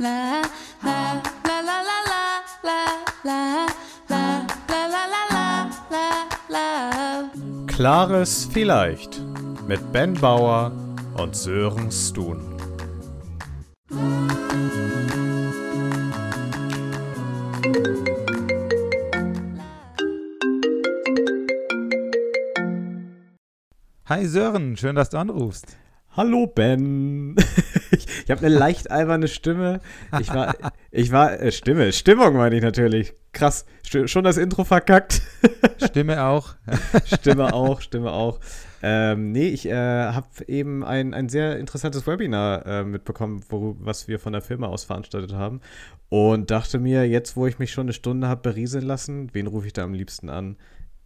la la la la la la la la la la la la la Klares Vielleicht mit Ben Bauer und Sören Stun. Hi Sören, schön, dass du anrufst. Hallo Ben. ich ich habe eine leicht alberne Stimme. Ich war, ich war, äh, Stimme, Stimmung meine ich natürlich. Krass, sti- schon das Intro verkackt. Stimme auch. Stimme auch, Stimme auch. Ähm, nee, ich äh, habe eben ein, ein sehr interessantes Webinar äh, mitbekommen, wo, was wir von der Firma aus veranstaltet haben. Und dachte mir, jetzt, wo ich mich schon eine Stunde habe berieseln lassen, wen rufe ich da am liebsten an?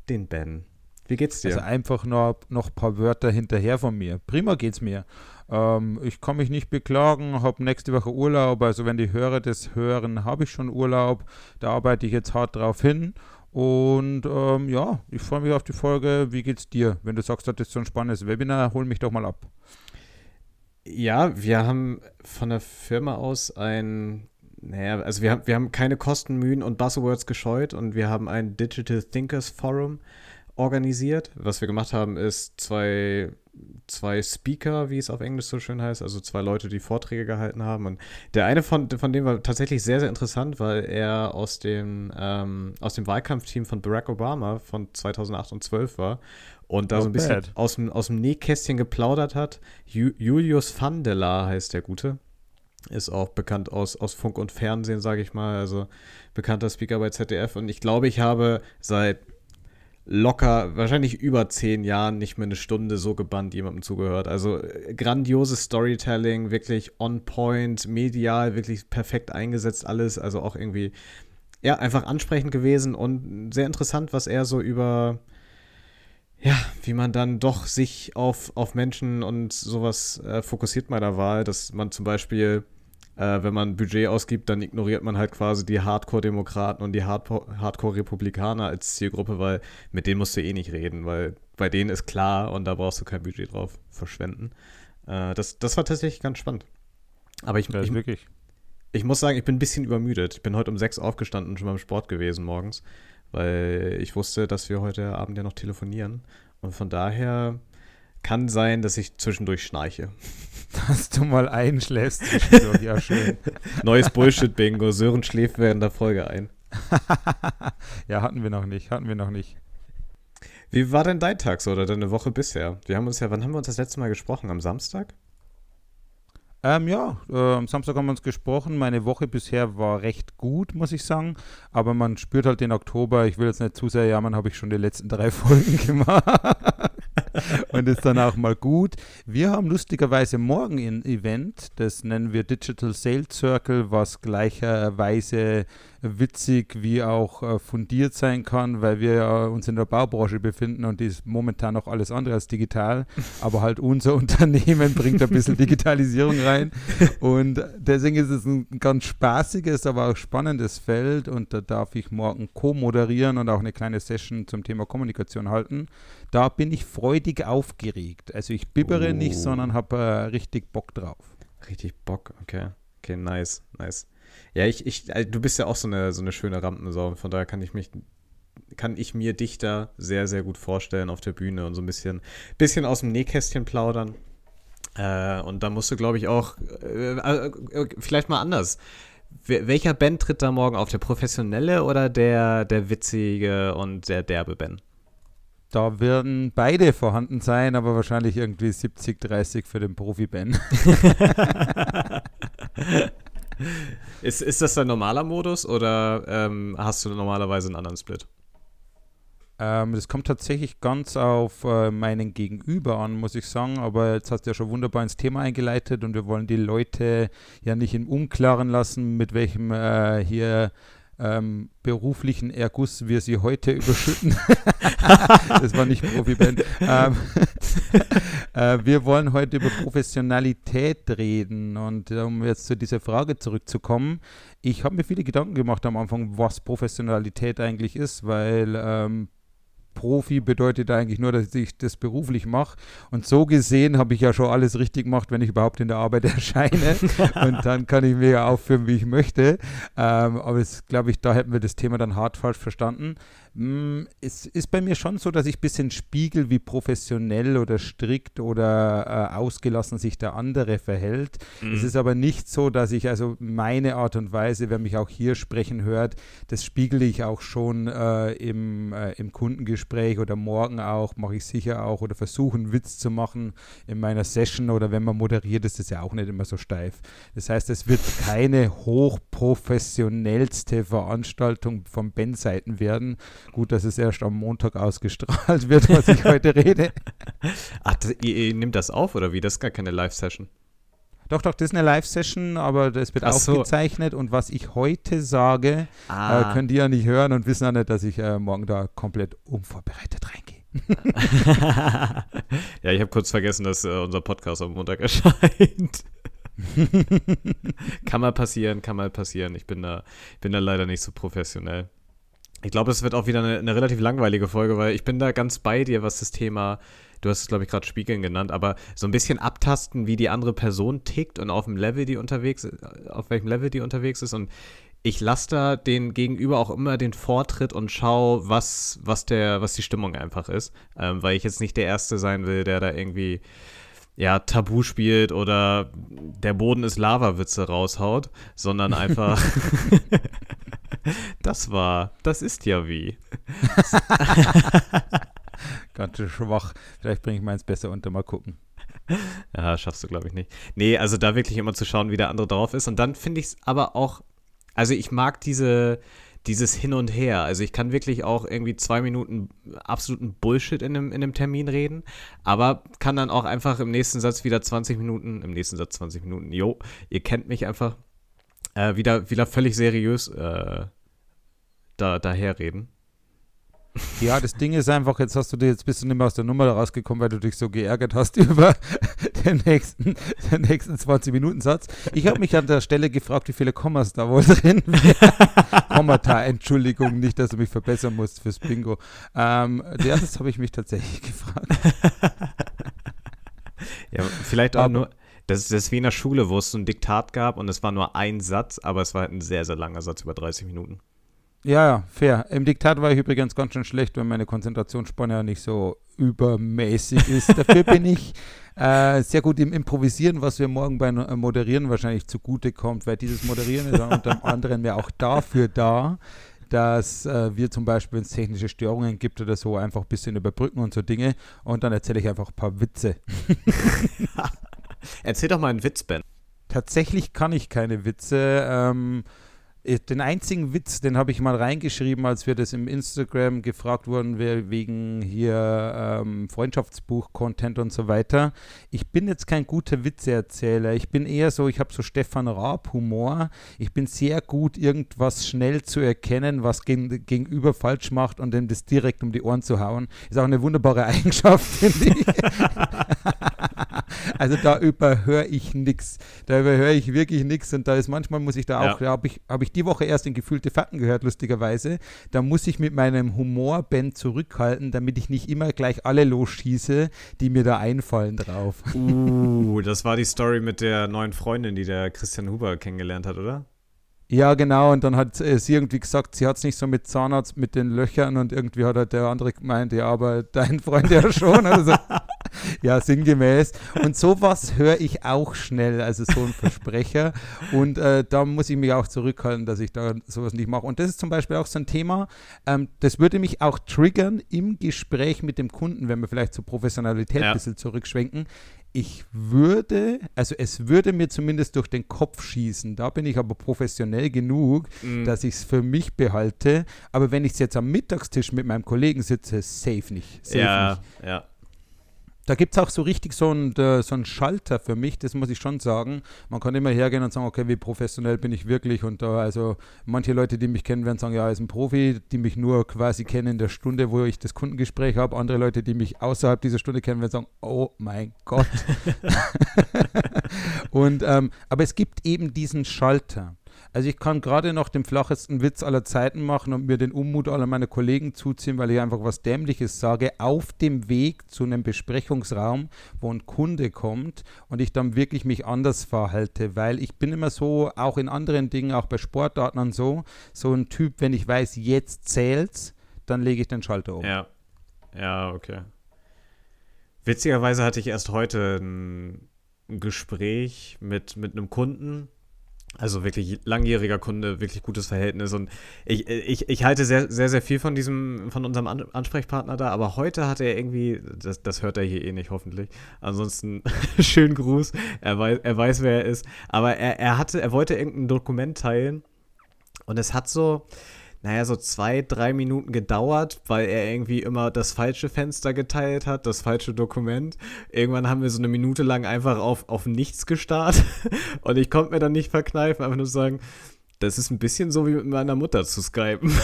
Den Ben. Wie geht's dir? Also einfach noch, noch ein paar Wörter hinterher von mir. Prima geht's mir. Ähm, ich kann mich nicht beklagen, habe nächste Woche Urlaub. Also wenn die Hörer das hören, habe ich schon Urlaub. Da arbeite ich jetzt hart drauf hin. Und ähm, ja, ich freue mich auf die Folge. Wie geht's dir? Wenn du sagst, das ist so ein spannendes Webinar, hol mich doch mal ab. Ja, wir haben von der Firma aus ein, naja, also wir haben, wir haben keine Kosten, Mühen und Buzzwords gescheut und wir haben ein Digital Thinkers Forum organisiert. Was wir gemacht haben, ist zwei, zwei Speaker, wie es auf Englisch so schön heißt, also zwei Leute, die Vorträge gehalten haben. Und der eine von, von dem war tatsächlich sehr, sehr interessant, weil er aus dem, ähm, aus dem Wahlkampfteam von Barack Obama von 2008 und 12 war und da Not so ein bisschen bad. aus dem, aus dem Nähkästchen geplaudert hat. Ju Julius van der Laar heißt der Gute. Ist auch bekannt aus, aus Funk und Fernsehen, sage ich mal. Also bekannter Speaker bei ZDF. Und ich glaube, ich habe seit locker, wahrscheinlich über zehn Jahren nicht mehr eine Stunde so gebannt jemandem zugehört. Also äh, grandioses Storytelling, wirklich on point, medial, wirklich perfekt eingesetzt alles. Also auch irgendwie, ja, einfach ansprechend gewesen und sehr interessant, was er so über, ja, wie man dann doch sich auf, auf Menschen und sowas äh, fokussiert bei der Wahl, dass man zum Beispiel, äh, wenn man Budget ausgibt, dann ignoriert man halt quasi die Hardcore-Demokraten und die Hardcore-Republikaner als Zielgruppe, weil mit denen musst du eh nicht reden, weil bei denen ist klar und da brauchst du kein Budget drauf verschwenden. Äh, das, das war tatsächlich ganz spannend. Aber ich, ich, wirklich. ich muss sagen, ich bin ein bisschen übermüdet. Ich bin heute um sechs aufgestanden und schon beim Sport gewesen morgens, weil ich wusste, dass wir heute Abend ja noch telefonieren. Und von daher kann sein, dass ich zwischendurch schnarche. Dass du mal einschläfst zwischendurch. Ja, schön. Neues Bullshit-Bingo. Sören schläft während der Folge ein. ja, hatten wir noch nicht. Hatten wir noch nicht. Wie war denn dein Tag so oder deine Woche bisher? Wir haben uns ja, wann haben wir uns das letzte Mal gesprochen? Am Samstag? Ähm, ja, äh, am Samstag haben wir uns gesprochen. Meine Woche bisher war recht gut, muss ich sagen. Aber man spürt halt den Oktober. Ich will jetzt nicht zu sehr jammern, habe ich schon die letzten drei Folgen gemacht. Und ist dann auch mal gut. Wir haben lustigerweise morgen ein Event, das nennen wir Digital Sales Circle, was gleicherweise witzig wie auch äh, fundiert sein kann, weil wir uns in der Baubranche befinden und die ist momentan noch alles andere als digital. Aber halt unser Unternehmen bringt ein bisschen Digitalisierung rein. Und deswegen ist es ein ganz spaßiges, aber auch spannendes Feld. Und da darf ich morgen co-moderieren und auch eine kleine Session zum Thema Kommunikation halten. Da bin ich freudig aufgeregt. Also ich bibbere Oh. nicht, sondern habe äh, richtig Bock drauf. Richtig Bock, okay. Okay, nice, nice. Ja, ich, ich, äh, du bist ja auch so eine, so eine schöne Rampensau. Von daher kann ich mich, kann ich mir dich da sehr, sehr gut vorstellen auf der Bühne und so ein bisschen, bisschen aus dem Nähkästchen plaudern. Äh, und da musst du, glaube ich, auch, äh, äh, vielleicht mal anders. Welcher Ben tritt da morgen auf? Der professionelle oder der, der witzige und der derbe Ben? Da werden beide vorhanden sein, aber wahrscheinlich irgendwie 70, 30 für den Profi-Ben. Ist, ist das dein normaler Modus oder ähm, hast du normalerweise einen anderen Split? Ähm, das kommt tatsächlich ganz auf äh, meinen Gegenüber an, muss ich sagen. Aber jetzt hast du ja schon wunderbar ins Thema eingeleitet und wir wollen die Leute ja nicht im Unklaren lassen, mit welchem äh, hier ähm, beruflichen Erguss wir sie heute überschütten. das war nicht Profi-Band. Ähm, äh, wir wollen heute über Professionalität reden und um jetzt zu dieser Frage zurückzukommen, ich habe mir viele Gedanken gemacht am Anfang, was Professionalität eigentlich ist, weil ähm, Profi bedeutet eigentlich nur, dass ich das beruflich mache. Und so gesehen habe ich ja schon alles richtig gemacht, wenn ich überhaupt in der Arbeit erscheine. und dann kann ich mir ja aufführen, wie ich möchte. Ähm, aber es glaube ich, da hätten wir das Thema dann hart falsch verstanden. Mm, es ist bei mir schon so, dass ich ein bisschen spiegel, wie professionell oder strikt oder äh, ausgelassen sich der andere verhält. Mhm. Es ist aber nicht so, dass ich also meine Art und Weise, wer mich auch hier sprechen hört, das spiegel ich auch schon äh, im, äh, im Kundengespräch oder morgen auch, mache ich sicher auch oder versuche einen Witz zu machen in meiner Session oder wenn man moderiert, ist das ja auch nicht immer so steif. Das heißt, es wird keine hochprofessionellste Veranstaltung von Ben-Seiten werden, Gut, dass es erst am Montag ausgestrahlt wird, was ich heute rede. Ach, das, ihr, ihr nimmt das auf oder wie? Das ist gar keine Live-Session. Doch, doch, das ist eine Live-Session, aber das wird Ach aufgezeichnet so. und was ich heute sage, ah. äh, könnt ihr ja nicht hören und wissen ja nicht, dass ich äh, morgen da komplett unvorbereitet reingehe. ja, ich habe kurz vergessen, dass äh, unser Podcast am Montag erscheint. kann mal passieren, kann mal passieren. Ich bin da, bin da leider nicht so professionell. Ich glaube, es wird auch wieder eine, eine, relativ langweilige Folge, weil ich bin da ganz bei dir, was das Thema, du hast es, glaube ich, gerade Spiegeln genannt, aber so ein bisschen abtasten, wie die andere Person tickt und auf dem Level, die unterwegs auf welchem Level die unterwegs ist. Und ich lasse da den Gegenüber auch immer den Vortritt und schaue, was, was der, was die Stimmung einfach ist. Ähm, weil ich jetzt nicht der Erste sein will, der da irgendwie ja, Tabu spielt oder der Boden ist Lava-Witze raushaut, sondern einfach das war, das ist ja wie. Ganz schwach. Vielleicht bringe ich meins besser unter, mal gucken. Ja, schaffst du, glaube ich, nicht. Nee, also da wirklich immer zu schauen, wie der andere drauf ist. Und dann finde ich es aber auch, also ich mag diese, dieses Hin und Her. Also ich kann wirklich auch irgendwie zwei Minuten absoluten Bullshit in einem, in einem Termin reden, aber kann dann auch einfach im nächsten Satz wieder 20 Minuten, im nächsten Satz 20 Minuten, jo, ihr kennt mich einfach, äh, wieder, wieder völlig seriös äh, da, daherreden. Ja, das Ding ist einfach, jetzt hast du dir, jetzt bist du nicht mehr aus der Nummer rausgekommen, weil du dich so geärgert hast über den nächsten, den nächsten 20-Minuten-Satz. Ich habe mich an der Stelle gefragt, wie viele Kommas da wohl drin Kommata, Entschuldigung, nicht, dass du mich verbessern musst fürs Bingo. Ähm, das habe ich mich tatsächlich gefragt. ja, vielleicht auch Aber, nur, das, das ist wie in der Schule, wo es so ein Diktat gab und es war nur ein Satz, aber es war halt ein sehr, sehr langer Satz über 30 Minuten. Ja, ja, fair. Im Diktat war ich übrigens ganz schön schlecht, wenn meine Konzentrationsspanne ja nicht so übermäßig ist. Dafür bin ich äh, sehr gut im Improvisieren, was wir morgen beim äh, Moderieren wahrscheinlich zugute kommt, weil dieses Moderieren ist unter anderem ja auch dafür da, dass äh, wir zum Beispiel, wenn es technische Störungen gibt oder so, einfach ein bisschen überbrücken und so Dinge. Und dann erzähle ich einfach ein paar Witze. Erzähl doch mal einen Witz, Ben. Tatsächlich kann ich keine Witze. Ähm, äh, den einzigen Witz, den habe ich mal reingeschrieben, als wir das im Instagram gefragt wurden, wegen hier ähm, Freundschaftsbuch-Content und so weiter. Ich bin jetzt kein guter Witzeerzähler. Ich bin eher so, ich habe so Stefan Raab-Humor. Ich bin sehr gut, irgendwas schnell zu erkennen, was gen gegenüber falsch macht und dem das direkt um die Ohren zu hauen. Ist auch eine wunderbare Eigenschaft, finde ich. also da überhöre ich nichts. Da überhöre ich wirklich nichts und da ist manchmal muss ich da auch, ja. da habe ich, hab ich die Woche erst in gefühlte Fakten gehört, lustigerweise. Da muss ich mit meinem Humorband zurückhalten, damit ich nicht immer gleich alle losschieße, die mir da einfallen drauf. Uh, das war die Story mit der neuen Freundin, die der Christian Huber kennengelernt hat, oder? Ja, genau. Und dann hat äh, sie irgendwie gesagt, sie hat es nicht so mit Zahnarzt mit den Löchern und irgendwie hat halt der andere gemeint, ja, aber dein Freund ja schon. Also, ja, sinngemäß. Und sowas höre ich auch schnell, also so ein Versprecher. Und äh, da muss ich mich auch zurückhalten, dass ich da sowas nicht mache. Und das ist zum Beispiel auch so ein Thema, ähm, das würde mich auch triggern im Gespräch mit dem Kunden, wenn wir vielleicht zur Professionalität ja. ein bisschen zurückschwenken ich würde, also es würde mir zumindest durch den Kopf schießen. Da bin ich aber professionell genug, mm. dass ich es für mich behalte. Aber wenn ich jetzt am Mittagstisch mit meinem Kollegen sitze, safe nicht. Safe ja, nicht. ja. Da gibt es auch so richtig so einen, so einen Schalter für mich, das muss ich schon sagen. Man kann immer hergehen und sagen, okay, wie professionell bin ich wirklich? Und da, also manche Leute, die mich kennen, werden sagen, ja, er ist ein Profi, die mich nur quasi kennen in der Stunde, wo ich das Kundengespräch habe. Andere Leute, die mich außerhalb dieser Stunde kennen, werden sagen, oh mein Gott. und, ähm, aber es gibt eben diesen Schalter. Also ich kann gerade noch den flachesten Witz aller Zeiten machen und mir den Unmut aller meiner Kollegen zuziehen, weil ich einfach was Dämliches sage, auf dem Weg zu einem Besprechungsraum, wo ein Kunde kommt und ich dann wirklich mich anders verhalte, weil ich bin immer so, auch in anderen Dingen, auch bei Sportarten und so, so ein Typ, wenn ich weiß, jetzt zählt's, dann lege ich den Schalter um. Ja. Ja, okay. Witzigerweise hatte ich erst heute ein Gespräch mit, mit einem Kunden, also wirklich langjähriger Kunde, wirklich gutes Verhältnis. Und ich, ich, ich halte sehr, sehr, sehr viel von diesem, von unserem An Ansprechpartner da, aber heute hat er irgendwie, das, das hört er hier eh nicht, hoffentlich. Ansonsten schönen Gruß. Er weiß, er weiß, wer er ist. Aber er, er hatte, er wollte irgendein Dokument teilen und es hat so, naja, so zwei, drei Minuten gedauert, weil er irgendwie immer das falsche Fenster geteilt hat, das falsche Dokument. Irgendwann haben wir so eine Minute lang einfach auf, auf nichts gestarrt und ich konnte mir dann nicht verkneifen, einfach nur sagen, das ist ein bisschen so wie mit meiner Mutter zu skypen.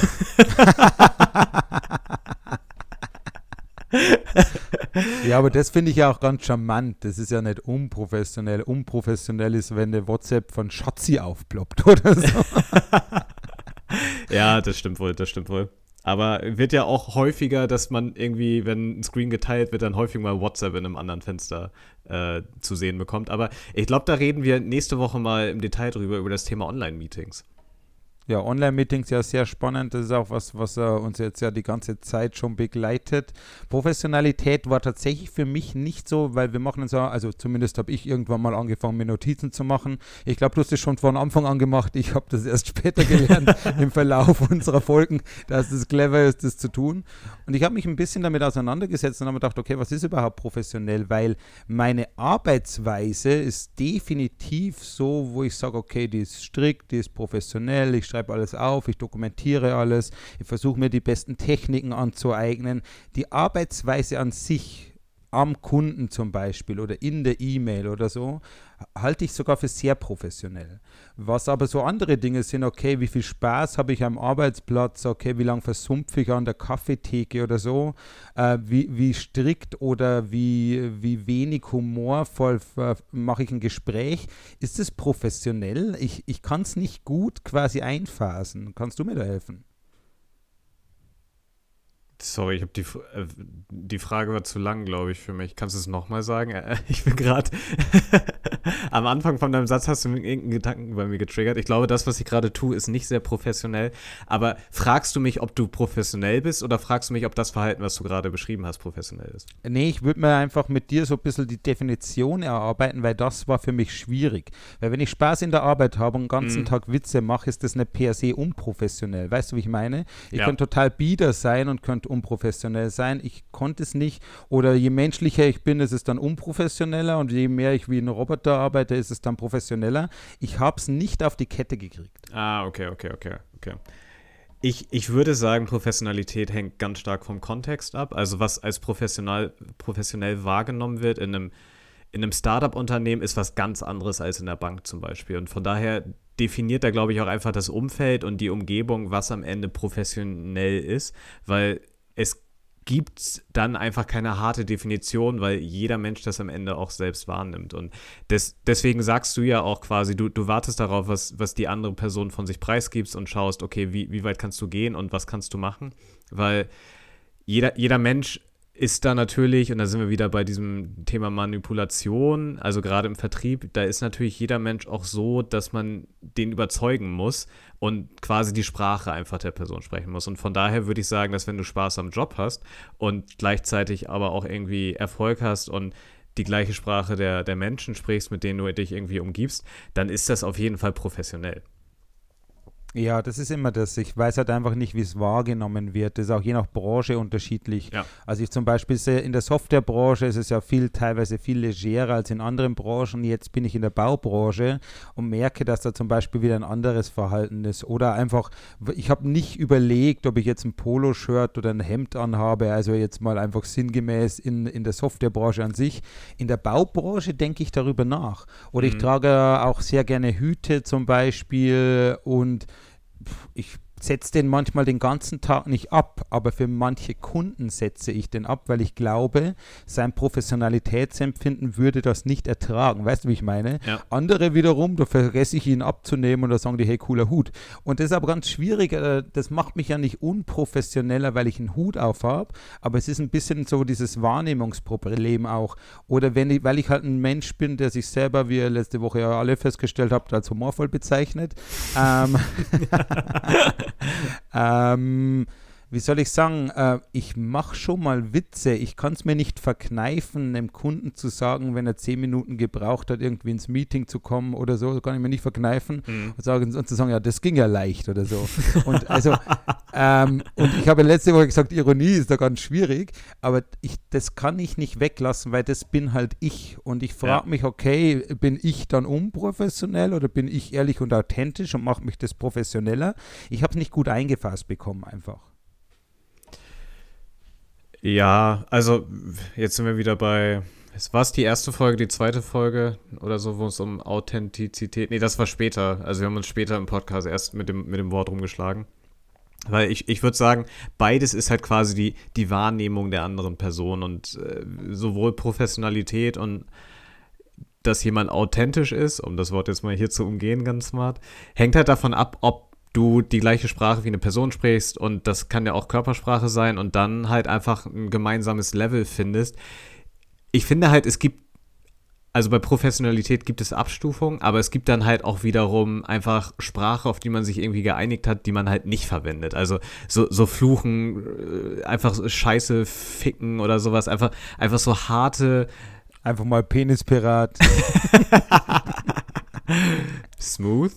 ja, aber das finde ich ja auch ganz charmant. Das ist ja nicht unprofessionell. Unprofessionell ist, wenn eine WhatsApp von Schatzi aufploppt oder so. ja, das stimmt wohl, das stimmt wohl. Aber wird ja auch häufiger, dass man irgendwie, wenn ein Screen geteilt wird, dann häufig mal WhatsApp in einem anderen Fenster äh, zu sehen bekommt. Aber ich glaube, da reden wir nächste Woche mal im Detail drüber, über das Thema Online-Meetings. Ja, Online-Meetings ja sehr spannend. Das ist auch was, was uh, uns jetzt ja die ganze Zeit schon begleitet. Professionalität war tatsächlich für mich nicht so, weil wir machen so, also zumindest habe ich irgendwann mal angefangen, mir Notizen zu machen. Ich glaube, du hast es schon von Anfang an gemacht. Ich habe das erst später gelernt im Verlauf unserer Folgen, dass es clever ist, das zu tun. Und ich habe mich ein bisschen damit auseinandergesetzt und habe gedacht, okay, was ist überhaupt professionell? Weil meine Arbeitsweise ist definitiv so, wo ich sage, okay, die ist strikt, die ist professionell, ich schreibe alles auf, ich dokumentiere alles, ich versuche mir die besten Techniken anzueignen. Die Arbeitsweise an sich am Kunden zum Beispiel oder in der E-Mail oder so, halte ich sogar für sehr professionell. Was aber so andere Dinge sind, okay, wie viel Spaß habe ich am Arbeitsplatz, okay, wie lange versumpfe ich an der Kaffeetheke oder so, äh, wie, wie strikt oder wie, wie wenig humorvoll mache ich ein Gespräch, ist es professionell? Ich, ich kann es nicht gut quasi einphasen. Kannst du mir da helfen? Sorry, ich habe die, äh, die Frage war zu lang, glaube ich, für mich. Kannst du es nochmal sagen? Äh, ich bin gerade am Anfang von deinem Satz hast du irgendeinen Gedanken bei mir getriggert. Ich glaube, das, was ich gerade tue, ist nicht sehr professionell. Aber fragst du mich, ob du professionell bist oder fragst du mich, ob das Verhalten, was du gerade beschrieben hast, professionell ist? Nee, ich würde mir einfach mit dir so ein bisschen die Definition erarbeiten, weil das war für mich schwierig. Weil wenn ich Spaß in der Arbeit habe und den ganzen mm. Tag Witze mache, ist das nicht per se unprofessionell. Weißt du, wie ich meine? Ich ja. könnte total bieder sein und könnte unprofessionell sein. Ich konnte es nicht. Oder je menschlicher ich bin, ist es dann unprofessioneller und je mehr ich wie ein Roboter arbeite, ist es dann professioneller. Ich habe es nicht auf die Kette gekriegt. Ah, okay, okay, okay, okay. Ich, ich würde sagen, Professionalität hängt ganz stark vom Kontext ab. Also was als professional, professionell wahrgenommen wird in einem, in einem Startup-Unternehmen ist was ganz anderes als in der Bank zum Beispiel. Und von daher definiert da, glaube ich, auch einfach das Umfeld und die Umgebung, was am Ende professionell ist, weil es gibt dann einfach keine harte Definition, weil jeder Mensch das am Ende auch selbst wahrnimmt. Und des, deswegen sagst du ja auch quasi, du, du wartest darauf, was, was die andere Person von sich preisgibt und schaust, okay, wie, wie weit kannst du gehen und was kannst du machen? Weil jeder, jeder Mensch ist da natürlich, und da sind wir wieder bei diesem Thema Manipulation, also gerade im Vertrieb, da ist natürlich jeder Mensch auch so, dass man den überzeugen muss und quasi die Sprache einfach der Person sprechen muss. Und von daher würde ich sagen, dass wenn du Spaß am Job hast und gleichzeitig aber auch irgendwie Erfolg hast und die gleiche Sprache der, der Menschen sprichst, mit denen du dich irgendwie umgibst, dann ist das auf jeden Fall professionell. Ja, das ist immer das. Ich weiß halt einfach nicht, wie es wahrgenommen wird. Das ist auch je nach Branche unterschiedlich. Ja. Also ich zum Beispiel sehe, in der Softwarebranche ist es ja viel, teilweise viel legerer als in anderen Branchen. Jetzt bin ich in der Baubranche und merke, dass da zum Beispiel wieder ein anderes Verhalten ist. Oder einfach, ich habe nicht überlegt, ob ich jetzt ein Poloshirt oder ein Hemd anhabe. Also jetzt mal einfach sinngemäß in, in der Softwarebranche an sich. In der Baubranche denke ich darüber nach. Oder mhm. ich trage auch sehr gerne Hüte zum Beispiel und ich setze den manchmal den ganzen Tag nicht ab, aber für manche Kunden setze ich den ab, weil ich glaube, sein Professionalitätsempfinden würde das nicht ertragen. Weißt du, wie ich meine? Ja. Andere wiederum, da vergesse ich ihn abzunehmen und da sagen die, hey, cooler Hut. Und das ist aber ganz schwierig, äh, das macht mich ja nicht unprofessioneller, weil ich einen Hut auf habe, aber es ist ein bisschen so dieses Wahrnehmungsproblem auch. Oder wenn ich, weil ich halt ein Mensch bin, der sich selber, wie ihr letzte Woche ja alle festgestellt habt, als humorvoll bezeichnet. ähm, ähm, wie soll ich sagen, äh, ich mache schon mal Witze. Ich kann es mir nicht verkneifen, einem Kunden zu sagen, wenn er zehn Minuten gebraucht hat, irgendwie ins Meeting zu kommen oder so, kann ich mir nicht verkneifen Mhm. und, sagen, und zu sagen, ja, das ging ja leicht oder so. und also, ähm, und ich habe letzte Woche gesagt, Ironie ist da ganz schwierig, aber ich, das kann ich nicht weglassen, weil das bin halt ich. Und ich frage Ja. mich, okay, bin ich dann unprofessionell oder bin ich ehrlich und authentisch und mache mich das professioneller? Ich habe es nicht gut eingefasst bekommen einfach. Ja, also jetzt sind wir wieder bei. Es war die erste Folge, die zweite Folge oder so, wo es um Authentizität. Nee, das war später. Also wir haben uns später im Podcast erst mit dem, mit dem Wort rumgeschlagen. Weil ich, ich würde sagen, beides ist halt quasi die, die Wahrnehmung der anderen Person und äh, sowohl Professionalität und dass jemand authentisch ist, um das Wort jetzt mal hier zu umgehen, ganz smart, hängt halt davon ab, ob du die gleiche Sprache wie eine Person sprichst und das kann ja auch Körpersprache sein und dann halt einfach ein gemeinsames Level findest. Ich finde halt, es gibt, also bei Professionalität gibt es Abstufungen, aber es gibt dann halt auch wiederum einfach Sprache, auf die man sich irgendwie geeinigt hat, die man halt nicht verwendet. Also so, so Fluchen, äh, einfach Scheiße, Ficken oder sowas, einfach, einfach so harte, Einfach mal Penispirat. Smooth.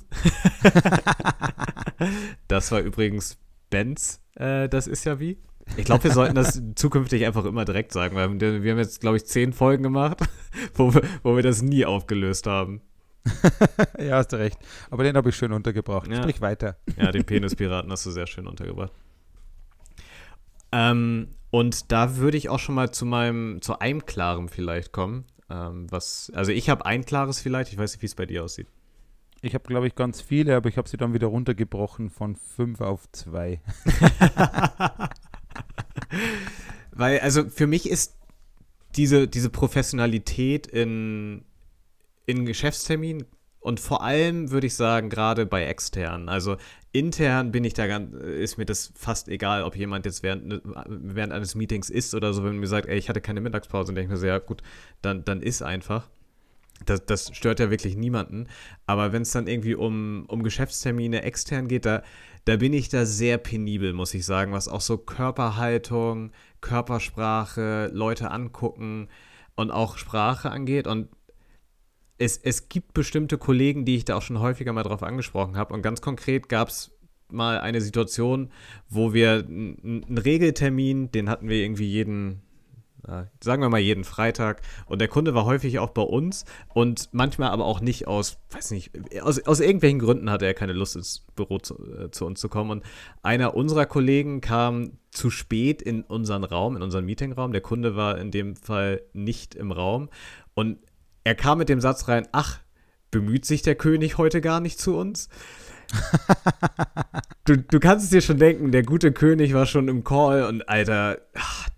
das war übrigens Benz, äh, das ist ja wie. Ich glaube, wir sollten das zukünftig einfach immer direkt sagen, weil wir haben jetzt, glaube ich, zehn Folgen gemacht, wo wir, wo wir das nie aufgelöst haben. ja, hast du recht. Aber den habe ich schön untergebracht. Ja. Sprich weiter. Ja, den Penispiraten hast du sehr schön untergebracht. Ähm, und da würde ich auch schon mal zu meinem, zu einem klaren vielleicht kommen. Ähm, was, also ich habe ein klares vielleicht, ich weiß nicht, wie es bei dir aussieht. Ich habe, glaube ich, ganz viele, aber ich habe sie dann wieder runtergebrochen von fünf auf zwei. Weil, also für mich ist diese, diese Professionalität in, in Geschäftsterminen und vor allem würde ich sagen, gerade bei externen. Also intern bin ich da ganz, ist mir das fast egal, ob jemand jetzt während, während eines Meetings ist oder so, wenn man mir sagt, ey, ich hatte keine Mittagspause, und denke ich mir so, ja gut, dann, dann ist einfach. Das, das stört ja wirklich niemanden. Aber wenn es dann irgendwie um, um Geschäftstermine extern geht, da, da bin ich da sehr penibel, muss ich sagen, was auch so Körperhaltung, Körpersprache, Leute angucken und auch Sprache angeht. Und es, es gibt bestimmte Kollegen, die ich da auch schon häufiger mal drauf angesprochen habe. Und ganz konkret gab es mal eine Situation, wo wir einen Regeltermin, den hatten wir irgendwie jeden, sagen wir mal jeden Freitag. Und der Kunde war häufig auch bei uns und manchmal aber auch nicht aus, weiß nicht, aus, aus irgendwelchen Gründen hatte er keine Lust ins Büro zu, äh, zu uns zu kommen. Und einer unserer Kollegen kam zu spät in unseren Raum, in unseren Meetingraum. Der Kunde war in dem Fall nicht im Raum. Und er kam mit dem Satz rein, ach, bemüht sich der König heute gar nicht zu uns? du, du kannst es dir schon denken, der gute König war schon im Call und Alter, ach,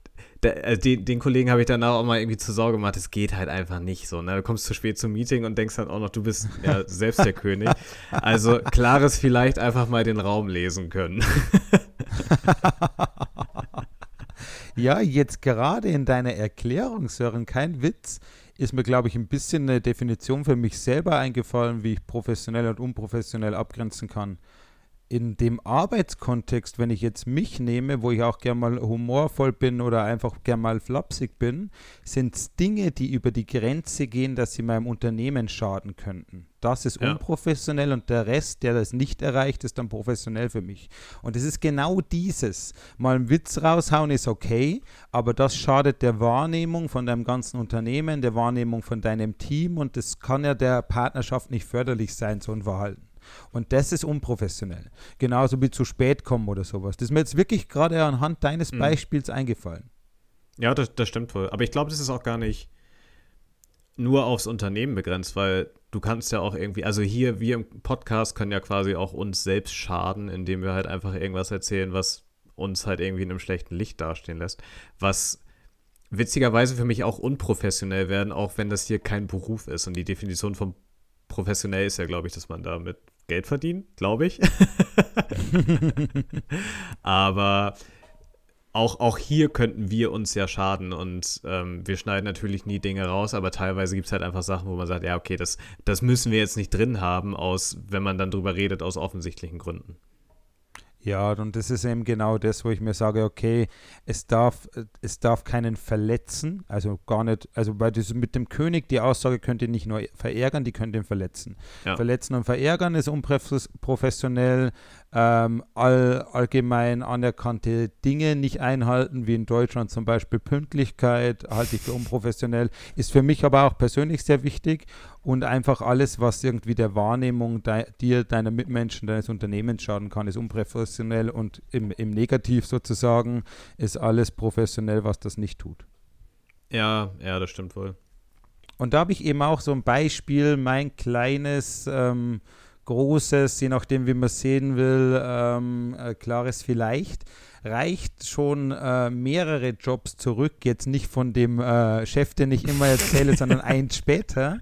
der, äh, den, den Kollegen habe ich danach auch mal irgendwie zur Sorge gemacht, es geht halt einfach nicht so. Ne? Du kommst zu spät zum Meeting und denkst dann auch noch, du bist ja selbst der König. Also klares vielleicht einfach mal den Raum lesen können. Ja, jetzt gerade in deiner Erklärung, Sören, kein Witz, ist mir, glaube ich, ein bisschen eine Definition für mich selber eingefallen, wie ich professionell und unprofessionell abgrenzen kann. In dem Arbeitskontext, wenn ich jetzt mich nehme, wo ich auch gern mal humorvoll bin oder einfach gern mal flapsig bin, sind es Dinge, die über die Grenze gehen, dass sie meinem Unternehmen schaden könnten. Das ist Ja. unprofessionell und der Rest, der das nicht erreicht, ist dann professionell für mich. Und es ist genau dieses. Mal einen Witz raushauen ist okay, aber das schadet der Wahrnehmung von deinem ganzen Unternehmen, der Wahrnehmung von deinem Team und das kann ja der Partnerschaft nicht förderlich sein, so ein Verhalten. Und das ist unprofessionell. Genauso wie zu spät kommen oder sowas. Das ist mir jetzt wirklich gerade anhand deines Mhm. Beispiels eingefallen. Ja, das, das stimmt wohl. Aber ich glaube, das ist auch gar nicht nur aufs Unternehmen begrenzt, weil du kannst ja auch irgendwie, also hier, wir im Podcast können ja quasi auch uns selbst schaden, indem wir halt einfach irgendwas erzählen, was uns halt irgendwie in einem schlechten Licht dastehen lässt. Was witzigerweise für mich auch unprofessionell werden, auch wenn das hier kein Beruf ist. Und die Definition von professionell ist ja, glaube ich, dass man damit Geld verdient, glaube ich. Aber auch, auch hier könnten wir uns ja schaden und ähm, wir schneiden natürlich nie Dinge raus, aber teilweise gibt es halt einfach Sachen, wo man sagt, ja, okay, das, das müssen wir jetzt nicht drin haben, aus, wenn man dann drüber redet, aus offensichtlichen Gründen. Ja, und das ist eben genau das, wo ich mir sage, okay, es darf, es darf keinen verletzen, also gar nicht, also weil das mit dem König, die Aussage könnte nicht nur verärgern, die könnte ihn verletzen. Ja. Verletzen und verärgern ist unprofessionell, ähm, all, allgemein anerkannte Dinge nicht einhalten, wie in Deutschland zum Beispiel Pünktlichkeit, halte ich für unprofessionell, ist für mich aber auch persönlich sehr wichtig und einfach alles, was irgendwie der Wahrnehmung de dir, deiner Mitmenschen, deines Unternehmens schaden kann, ist unprofessionell und im, im Negativ sozusagen ist alles professionell, was das nicht tut. Ja, ja, das stimmt wohl. Und da habe ich eben auch so ein Beispiel, mein kleines ähm, großes, je nachdem, wie man sehen will, ähm, äh, klares Vielleicht reicht schon äh, mehrere Jobs zurück, jetzt nicht von dem äh, Chef, den ich immer erzähle, sondern eins später.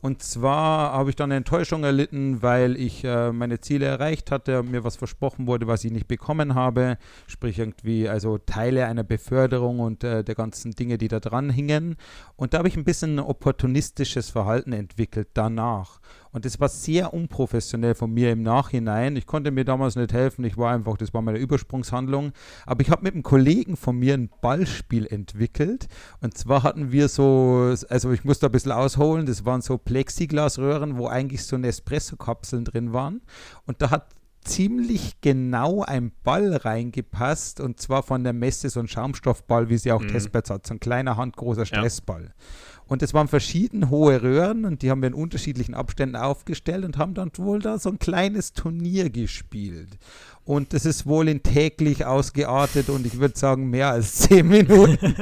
Und zwar habe ich dann eine Enttäuschung erlitten, weil ich äh, meine Ziele erreicht hatte und mir was versprochen wurde, was ich nicht bekommen habe. Sprich irgendwie, also Teile einer Beförderung und äh, der ganzen Dinge, die da dran hingen. Und da habe ich ein bisschen opportunistisches Verhalten entwickelt danach. Und das war sehr unprofessionell von mir im Nachhinein. Ich konnte mir damals nicht helfen. Ich war einfach, das war meine Übersprungshandlung. Aber ich habe mit einem Kollegen von mir ein Ballspiel entwickelt. Und zwar hatten wir so, also ich muss da ein bisschen ausholen, das waren so Plexiglasröhren, wo eigentlich so Nespresso-Kapseln drin waren. Und da hat ziemlich genau ein Ball reingepasst und zwar von der Messe so ein Schaumstoffball, wie sie auch mhm. Testbeds hat, so ein kleiner handgroßer Stressball. Ja. Und es waren verschieden hohe Röhren und die haben wir in unterschiedlichen Abständen aufgestellt und haben dann wohl da so ein kleines Turnier gespielt. Und das ist wohl in täglich ausgeartet und ich würde sagen mehr als zehn Minuten.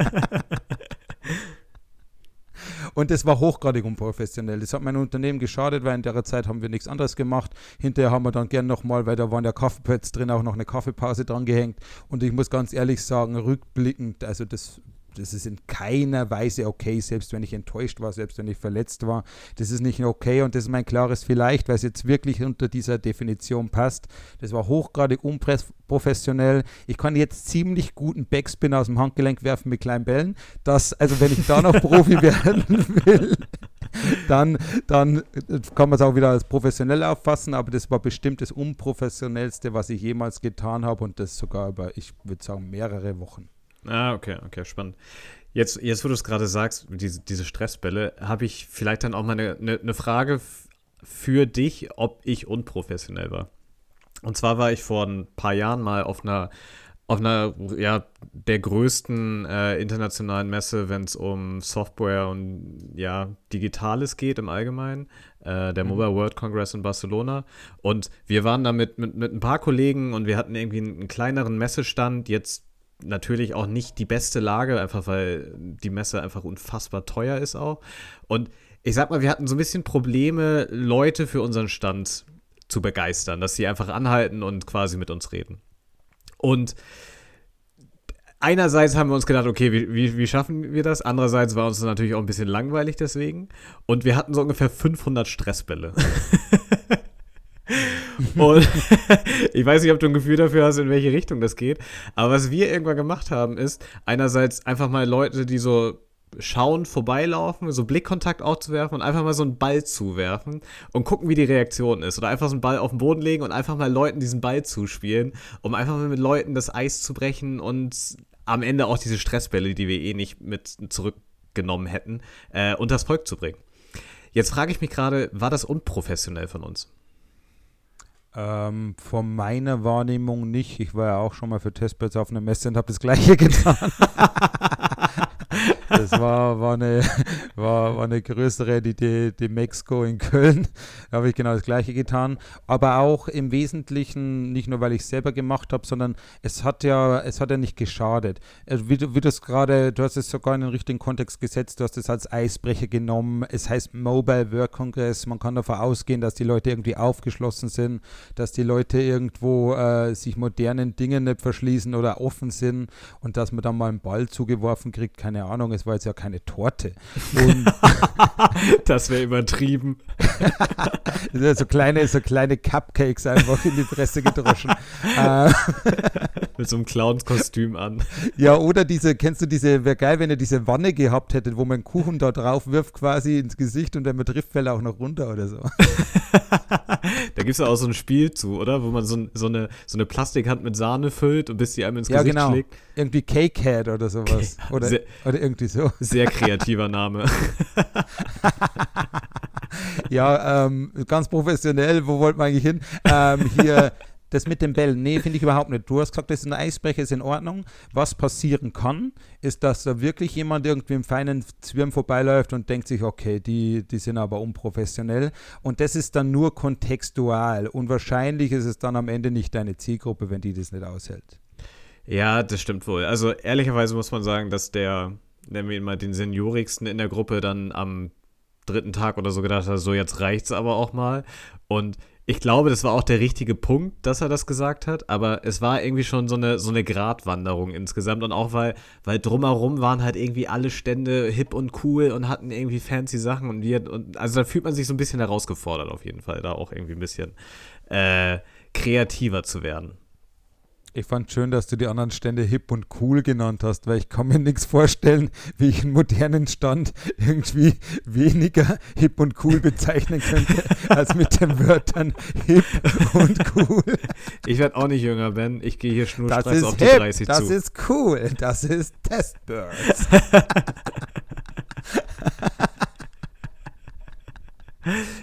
Und das war hochgradig unprofessionell. Das hat mein Unternehmen geschadet, weil in der Zeit haben wir nichts anderes gemacht. Hinterher haben wir dann gern nochmal, weil da waren ja Kaffeepads drin, auch noch eine Kaffeepause dran gehängt. Und ich muss ganz ehrlich sagen, rückblickend, also das das ist in keiner Weise okay, selbst wenn ich enttäuscht war, selbst wenn ich verletzt war. Das ist nicht okay und das ist mein klares Vielleicht, weil es jetzt wirklich unter dieser Definition passt. Das war hochgradig unprofessionell. Ich kann jetzt ziemlich guten Backspin aus dem Handgelenk werfen mit kleinen Bällen. Das, also wenn ich da noch Profi werden will, dann, dann kann man es auch wieder als professionell auffassen, aber das war bestimmt das unprofessionellste, was ich jemals getan habe und das sogar über, ich würde sagen, mehrere Wochen. Ah, okay, okay, spannend. Jetzt, jetzt wo du es gerade sagst, diese, diese Stressbälle, habe ich vielleicht dann auch mal eine, eine, eine Frage für dich, ob ich unprofessionell war. Und zwar war ich vor ein paar Jahren mal auf einer, auf einer, ja, der größten äh, internationalen Messe, wenn es um Software und ja, Digitales geht im Allgemeinen, äh, der mhm. Mobile World Congress in Barcelona. Und wir waren da mit, mit, mit ein paar Kollegen und wir hatten irgendwie einen, einen kleineren Messestand, jetzt natürlich auch nicht die beste Lage, einfach weil die Messe einfach unfassbar teuer ist auch. Und ich sag mal, wir hatten so ein bisschen Probleme, Leute für unseren Stand zu begeistern, dass sie einfach anhalten und quasi mit uns reden. Und einerseits haben wir uns gedacht, okay, wie, wie, wie, schaffen wir das? Andererseits war uns natürlich auch ein bisschen langweilig deswegen. Und wir hatten so ungefähr 500 Stressbälle. Und ich weiß nicht, ob du ein Gefühl dafür hast, in welche Richtung das geht. Aber was wir irgendwann gemacht haben, ist einerseits einfach mal Leute, die so schauen, vorbeilaufen, so Blickkontakt aufzuwerfen und einfach mal so einen Ball zuwerfen und gucken, wie die Reaktion ist. Oder einfach so einen Ball auf den Boden legen und einfach mal Leuten diesen Ball zuspielen, um einfach mal mit Leuten das Eis zu brechen und am Ende auch diese Stressbälle, die wir eh nicht mit zurückgenommen hätten, äh, unters Volk zu bringen. Jetzt frage ich mich gerade, war das unprofessionell von uns? Ähm, von meiner Wahrnehmung nicht. Ich war ja auch schon mal für Testbeds auf einer Messe und habe das gleiche getan. Das war, war, eine, war, war eine größere, die, die, die Mexiko in Köln. Da habe ich genau das Gleiche getan. Aber auch im Wesentlichen, nicht nur weil ich es selber gemacht habe, sondern es hat ja, es hat ja nicht geschadet. Also wie, du, wie du es gerade, du hast es sogar in den richtigen Kontext gesetzt, du hast es als Eisbrecher genommen. Es heißt Mobile Work Congress. Man kann davon ausgehen, dass die Leute irgendwie aufgeschlossen sind, dass die Leute irgendwo äh, sich modernen Dingen nicht verschließen oder offen sind und dass man dann mal einen Ball zugeworfen kriegt. Keine Ahnung, es war jetzt ja keine Torte. Das wäre übertrieben. so kleine, so kleine Cupcakes einfach in die Presse gedroschen. Mit so einem Clownskostüm an. ja, oder diese, kennst du diese, wäre geil, wenn ihr diese Wanne gehabt hättet, wo man Kuchen da drauf wirft quasi ins Gesicht und trifft, fällt er auch noch runter oder so. da gibt es ja auch so ein Spiel zu, oder? Wo man so, so, eine, so eine Plastikhand mit Sahne füllt und bis die einem ins ja, Gesicht genau. schlägt. Irgendwie Cakehead oder sowas. Oder, Sehr- oder irgendwie so. Sehr kreativer Name. Ja, ähm, ganz professionell, wo wollten wir eigentlich hin? Ähm, hier, das mit den Bällen, nee, finde ich überhaupt nicht. Du hast gesagt, das ist ein Eisbrecher, ist in Ordnung. Was passieren kann, ist, dass da wirklich jemand irgendwie im feinen Zwirn vorbeiläuft und denkt sich, okay, die, die sind aber unprofessionell. Und das ist dann nur kontextual. Und wahrscheinlich ist es dann am Ende nicht deine Zielgruppe, wenn die das nicht aushält. Ja, das stimmt wohl. Also ehrlicherweise muss man sagen, dass der, nennen wir ihn mal den Seniorigsten in der Gruppe, dann am dritten Tag oder so gedacht hat, so jetzt reicht's aber auch mal. Und ich glaube, das war auch der richtige Punkt, dass er das gesagt hat, aber es war irgendwie schon so eine, so eine Gratwanderung insgesamt und auch weil, weil drumherum waren halt irgendwie alle Stände hip und cool und hatten irgendwie fancy Sachen und wir, und also da fühlt man sich so ein bisschen herausgefordert auf jeden Fall, da auch irgendwie ein bisschen äh, kreativer zu werden. Ich fand schön, dass du die anderen Stände hip und cool genannt hast, weil ich kann mir nichts vorstellen, wie ich einen modernen Stand irgendwie weniger hip und cool bezeichnen könnte, als mit den Wörtern hip und cool. Ich werde auch nicht jünger, Ben. Ich gehe hier Das schnurstracks auf die hip, 30 das zu. ist cool, das ist Testbirds.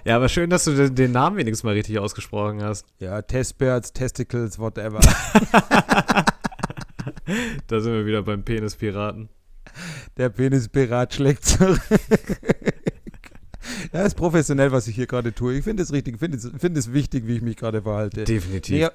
ja, aber schön, dass du den, Namen wenigstens mal richtig ausgesprochen hast. Ja, Testbirds, Testicles, whatever. Da sind wir wieder beim Penispiraten. Der Penispirat schlägt zurück. Ja, ist professionell, was ich hier gerade tue. Ich finde es richtig, finde es, finde es wichtig, wie ich mich gerade verhalte. Definitiv. Nee,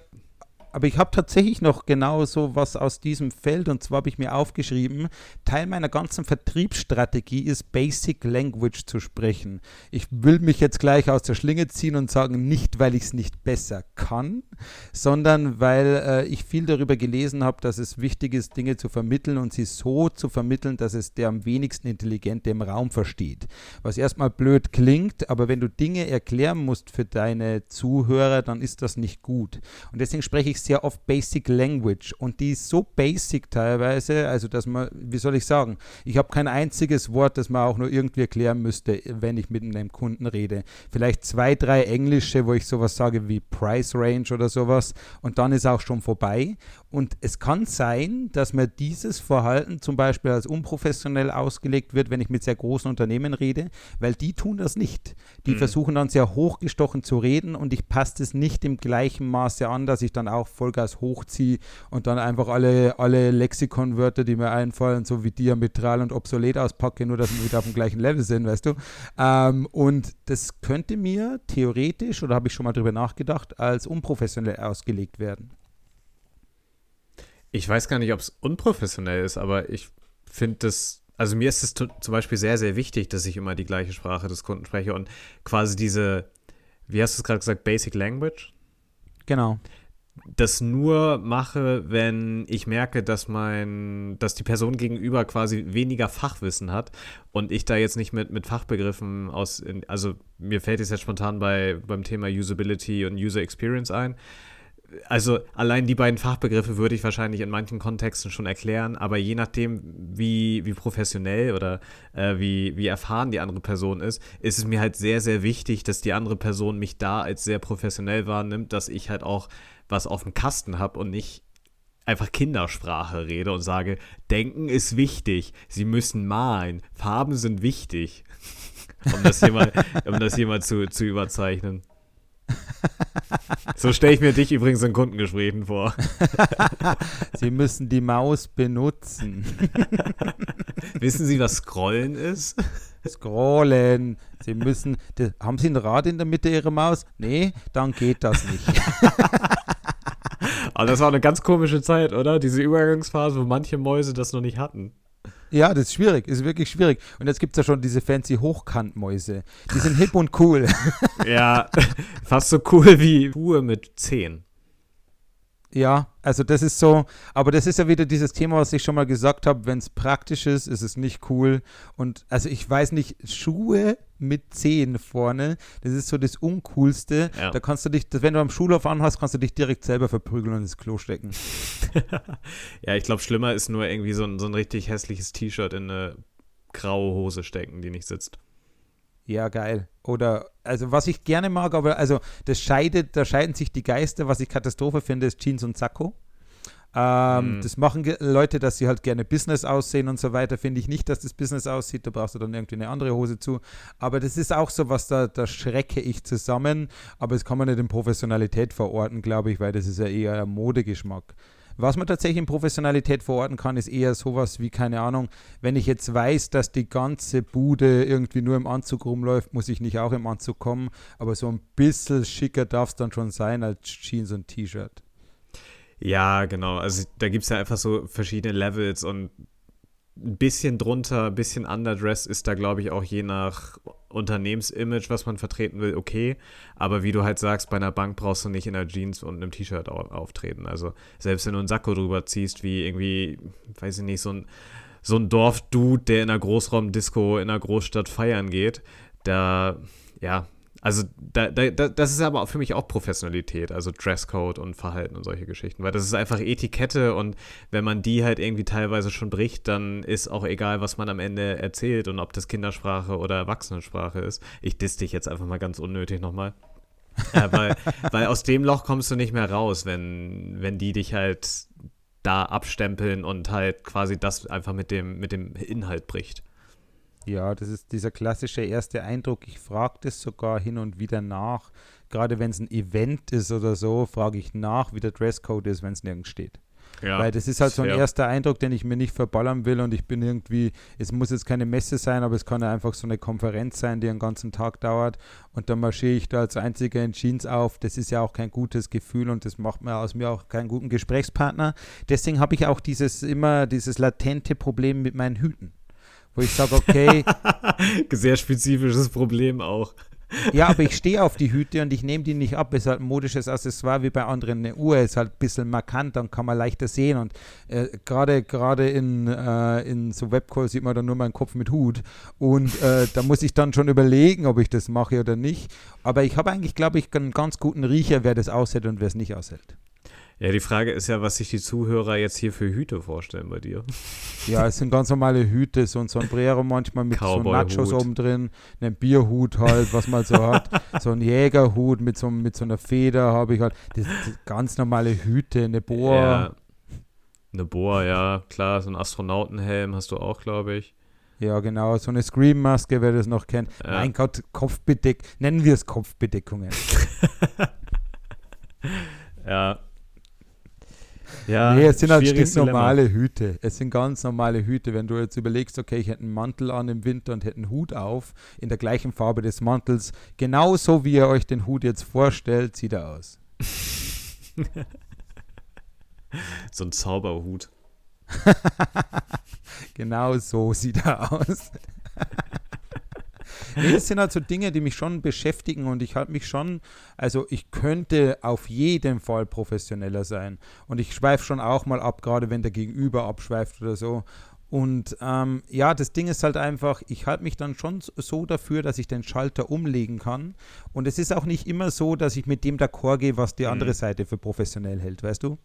aber ich habe tatsächlich noch genau so was aus diesem Feld und zwar habe ich mir aufgeschrieben, Teil meiner ganzen Vertriebsstrategie ist Basic Language zu sprechen. Ich will mich jetzt gleich aus der Schlinge ziehen und sagen, nicht weil ich es nicht besser kann, sondern weil äh, ich viel darüber gelesen habe, dass es wichtig ist, Dinge zu vermitteln und sie so zu vermitteln, dass es der am wenigsten Intelligente im Raum versteht. Was erstmal blöd klingt, aber wenn du Dinge erklären musst für deine Zuhörer, dann ist das nicht gut. Und deswegen spreche ich sehr oft Basic Language und die ist so basic teilweise, also dass man, wie soll ich sagen, ich habe kein einziges Wort, das man auch nur irgendwie erklären müsste, wenn ich mit einem Kunden rede. Vielleicht zwei, drei englische, wo ich sowas sage wie Price Range oder sowas und dann ist auch schon vorbei. Und es kann sein, dass mir dieses Verhalten zum Beispiel als unprofessionell ausgelegt wird, wenn ich mit sehr großen Unternehmen rede, weil die tun das nicht. Die Mhm. versuchen dann sehr hochgestochen zu reden und ich passe es nicht im gleichen Maße an, dass ich dann auch Vollgas hochziehe und dann einfach alle, alle Lexikonwörter, die mir einfallen, so wie diametral und obsolet auspacke, nur dass wir wieder auf dem gleichen Level sind, weißt du. Ähm, und das könnte mir theoretisch, oder habe ich schon mal drüber nachgedacht, als unprofessionell ausgelegt werden. Ich weiß gar nicht, ob es unprofessionell ist, aber ich finde das, also mir ist es zum Beispiel sehr, sehr wichtig, dass ich immer die gleiche Sprache des Kunden spreche und quasi diese, wie hast du es gerade gesagt, Basic Language, Genau. das nur mache, wenn ich merke, dass mein, dass die Person gegenüber quasi weniger Fachwissen hat und ich da jetzt nicht mit, mit Fachbegriffen aus, also mir fällt es jetzt spontan bei, beim Thema Usability und User Experience ein. Also allein die beiden Fachbegriffe würde ich wahrscheinlich in manchen Kontexten schon erklären, aber je nachdem, wie, wie professionell oder äh, wie, wie erfahren die andere Person ist, ist es mir halt sehr, sehr wichtig, dass die andere Person mich da als sehr professionell wahrnimmt, dass ich halt auch was auf dem Kasten habe und nicht einfach Kindersprache rede und sage, Denken ist wichtig, Sie müssen malen, Farben sind wichtig, um das hier mal, um das hier mal zu, zu überzeichnen. so stelle ich mir dich übrigens in Kundengesprächen vor. Sie müssen die Maus benutzen. Wissen Sie, was Scrollen ist? Scrollen. Sie müssen. Das, haben Sie ein Rad in der Mitte Ihrer Maus? Nee, dann geht das nicht. Aber das war eine ganz komische Zeit, oder? Diese Übergangsphase, wo manche Mäuse das noch nicht hatten. Ja, das ist schwierig, ist wirklich schwierig. Und jetzt gibt es ja schon diese fancy Hochkantmäuse. Die sind hip und cool. Ja, fast so cool wie Schuhe mit Zehen. Ja, also das ist so, aber das ist ja wieder dieses Thema, was ich schon mal gesagt habe, wenn es praktisch ist, ist es nicht cool. Und also ich weiß nicht, Schuhe mit Zehen vorne, das ist so das Uncoolste. Ja. Da kannst du dich, wenn du am Schulhof anhast, kannst du dich direkt selber verprügeln und ins Klo stecken. Ja, ich glaube, schlimmer ist nur irgendwie so ein, so ein richtig hässliches T-Shirt in eine graue Hose stecken, die nicht sitzt. Ja, geil. Oder, also was ich gerne mag, aber also das scheidet, da scheiden sich die Geister. Was ich Katastrophe finde, ist Jeans und Sakko. Ähm, Mm. Das machen Leute, dass sie halt gerne Business aussehen und so weiter. Finde ich nicht, dass das Business aussieht. Da brauchst du dann irgendwie eine andere Hose zu. Aber das ist auch so was, da, da schrecke ich zusammen. Aber das kann man nicht in Professionalität verorten, glaube ich, weil das ist ja eher ein Modegeschmack. Was man tatsächlich in Professionalität verorten kann, ist eher sowas wie, keine Ahnung, wenn ich jetzt weiß, dass die ganze Bude irgendwie nur im Anzug rumläuft, muss ich nicht auch im Anzug kommen. Aber so ein bisschen schicker darf es dann schon sein als Jeans und T-Shirt. Ja, genau. Also da gibt es ja einfach so verschiedene Levels und ein bisschen drunter, ein bisschen underdressed ist da, glaube ich, auch je nach Unternehmensimage, was man vertreten will, okay. Aber wie du halt sagst, bei einer Bank brauchst du nicht in einer Jeans und einem T-Shirt au auftreten. Also selbst wenn du einen Sakko drüber ziehst, wie irgendwie, weiß ich nicht, so ein, so ein Dorfdude, der in einer Großraumdisco in einer Großstadt feiern geht, da, ja, also da, da, da, das ist aber für mich auch Professionalität, also Dresscode und Verhalten und solche Geschichten, weil das ist einfach Etikette und wenn man die halt irgendwie teilweise schon bricht, dann ist auch egal, was man am Ende erzählt und ob das Kindersprache oder Erwachsenensprache ist. Ich diss dich jetzt einfach mal ganz unnötig nochmal. äh, weil, weil aus dem Loch kommst du nicht mehr raus, wenn, wenn die dich halt da abstempeln und halt quasi das einfach mit dem, mit dem Inhalt bricht. Ja, das ist dieser klassische erste Eindruck. Ich frage das sogar hin und wieder nach. Gerade wenn es ein Event ist oder so, frage ich nach, wie der Dresscode ist, wenn es nirgends steht. Ja, Weil das ist halt so ein fair. erster Eindruck, den ich mir nicht verballern will und ich bin irgendwie, es muss jetzt keine Messe sein, aber es kann ja einfach so eine Konferenz sein, die einen ganzen Tag dauert und dann marschiere ich da als einziger in Jeans auf. Das ist ja auch kein gutes Gefühl und das macht mir aus mir auch keinen guten Gesprächspartner. Deswegen habe ich auch dieses immer dieses latente Problem mit meinen Hüten. Wo ich sage, okay, Sehr spezifisches Problem auch. ja, aber ich stehe auf die Hüte und ich nehme die nicht ab. Es ist halt ein modisches Accessoire wie bei anderen. Eine Uhr ist halt ein bisschen markant, dann kann man leichter sehen. Und äh, gerade gerade in, äh, in so Webcalls sieht man dann nur meinen Kopf mit Hut. Und äh, da muss ich dann schon überlegen, ob ich das mache oder nicht. Aber ich habe eigentlich, glaube ich, einen ganz guten Riecher, wer das aushält und wer es nicht aushält. Ja, die Frage ist ja, was sich die Zuhörer jetzt hier für Hüte vorstellen bei dir. Ja, es sind ganz normale Hüte, so ein Sombrero manchmal mit so. Nachos oben drin, einem Bierhut halt, was man so hat, so ein Jägerhut mit so, mit so einer Feder habe ich halt, das, das ganz normale Hüte, eine Boa. Ja. Eine Boa, ja, klar. So ein Astronautenhelm hast du auch, glaube ich. Ja, genau, so eine Scream-Maske, wer das noch kennt. Ja. Mein Gott, Kopfbedeck, nennen wir es Kopfbedeckungen. Ja. Ja, nee, es sind halt stinknormale Hüte. Es sind ganz normale Hüte. Wenn du jetzt überlegst, okay, ich hätte einen Mantel an im Winter und hätte einen Hut auf, in der gleichen Farbe des Mantels, genauso wie ihr euch den Hut jetzt vorstellt, sieht er aus. Dilemma. So ein Zauberhut. Genau so sieht er aus. nee, das sind halt so Dinge, die mich schon beschäftigen und ich halte mich schon, also ich könnte auf jeden Fall professioneller sein. Und ich schweife schon auch mal ab, gerade wenn der Gegenüber abschweift oder so. Und ähm, ja, das Ding ist halt einfach, ich halte mich dann schon so dafür, dass ich den Schalter umlegen kann. Und es ist auch nicht immer so, dass ich mit dem d'accord gehe, was die andere Mhm. Seite für professionell hält, weißt du?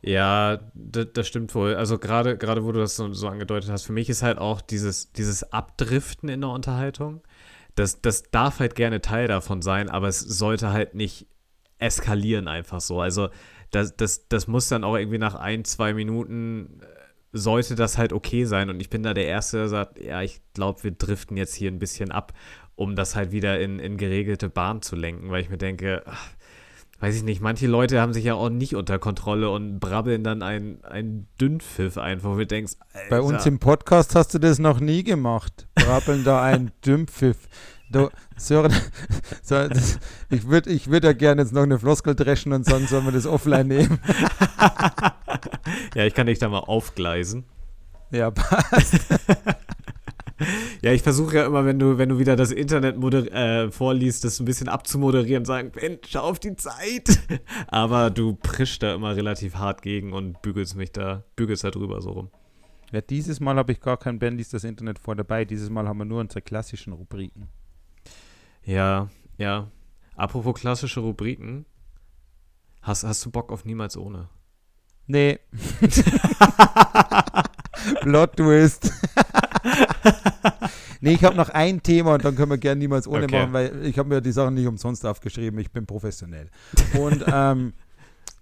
Ja, das, stimmt wohl. Also gerade, gerade wo du das so, so angedeutet hast, für mich ist halt auch dieses, dieses Abdriften in der Unterhaltung, das, das darf halt gerne Teil davon sein, aber es sollte halt nicht eskalieren einfach so. Also das, das, das muss dann auch irgendwie nach ein, zwei Minuten äh, sollte das halt okay sein. Und ich bin da der Erste, der sagt, ja, ich glaube, wir driften jetzt hier ein bisschen ab. um das halt wieder in, in geregelte Bahn zu lenken, weil ich mir denke, ach, weiß ich nicht, manche Leute haben sich ja auch nicht unter Kontrolle und brabbeln dann ein, ein Dünnpfiff einfach, wo du denkst, Alter. Bei uns im Podcast hast du das noch nie gemacht. Brabbeln da ein Dünnpfiff. Du, Sören, ich würde ich würd ja gerne jetzt noch eine Floskel dreschen und sagen, sollen wir das offline nehmen? ja, ich kann dich da mal aufgleisen. Ja, passt. Ja, ich versuche ja immer, wenn du, wenn du wieder das Internet äh, vorliest, das ein bisschen abzumoderieren, sagen, Ben, schau auf die Zeit. Aber du prischst da immer relativ hart gegen und bügelst mich da, bügelst da drüber so rum. Ja, dieses Mal habe ich gar kein Ben liest das Internet vor dabei. Dieses Mal haben wir nur unsere klassischen Rubriken. Ja, ja. Apropos klassische Rubriken. Hast, hast du Bock auf Niemals ohne? Nee. Plot Twist. nee, ich habe noch ein Thema und dann können wir gerne niemals ohne okay. machen, weil ich habe mir die Sachen nicht umsonst aufgeschrieben. Ich bin professionell. Und ähm,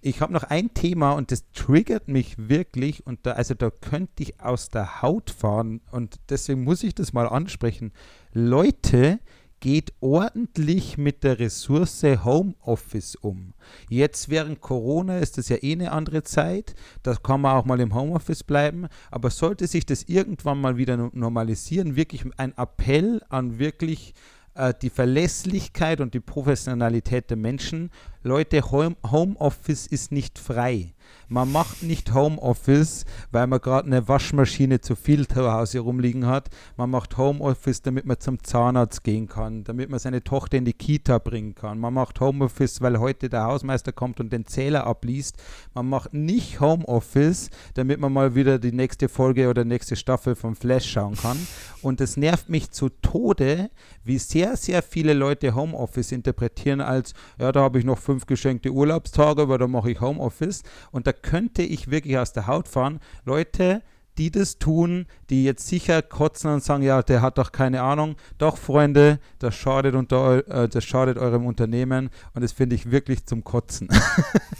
ich habe noch ein Thema und das triggert mich wirklich und da, also da könnte ich aus der Haut fahren und deswegen muss ich das mal ansprechen. Leute, geht ordentlich mit der Ressource Homeoffice um. Jetzt während Corona ist das ja eh eine andere Zeit, da kann man auch mal im Homeoffice bleiben, aber sollte sich das irgendwann mal wieder normalisieren, wirklich ein Appell an wirklich äh, die Verlässlichkeit und die Professionalität der Menschen. Leute, Home, Homeoffice ist nicht frei. Man macht nicht Homeoffice, weil man gerade eine Waschmaschine zu viel zu Hause rumliegen hat. Man macht Homeoffice, damit man zum Zahnarzt gehen kann, damit man seine Tochter in die Kita bringen kann. Man macht Homeoffice, weil heute der Hausmeister kommt und den Zähler abliest. Man macht nicht Homeoffice, damit man mal wieder die nächste Folge oder nächste Staffel vom Flash schauen kann. Und es nervt mich zu Tode, wie sehr, sehr viele Leute Homeoffice interpretieren als, ja, da habe ich noch fünf geschenkte Urlaubstage, aber da mache ich Homeoffice. Und da könnte ich wirklich aus der Haut fahren. Leute, die das tun, die jetzt sicher kotzen und sagen, ja, der hat doch keine Ahnung. Doch, Freunde, das schadet, unter, äh, das schadet eurem Unternehmen und das finde ich wirklich zum Kotzen.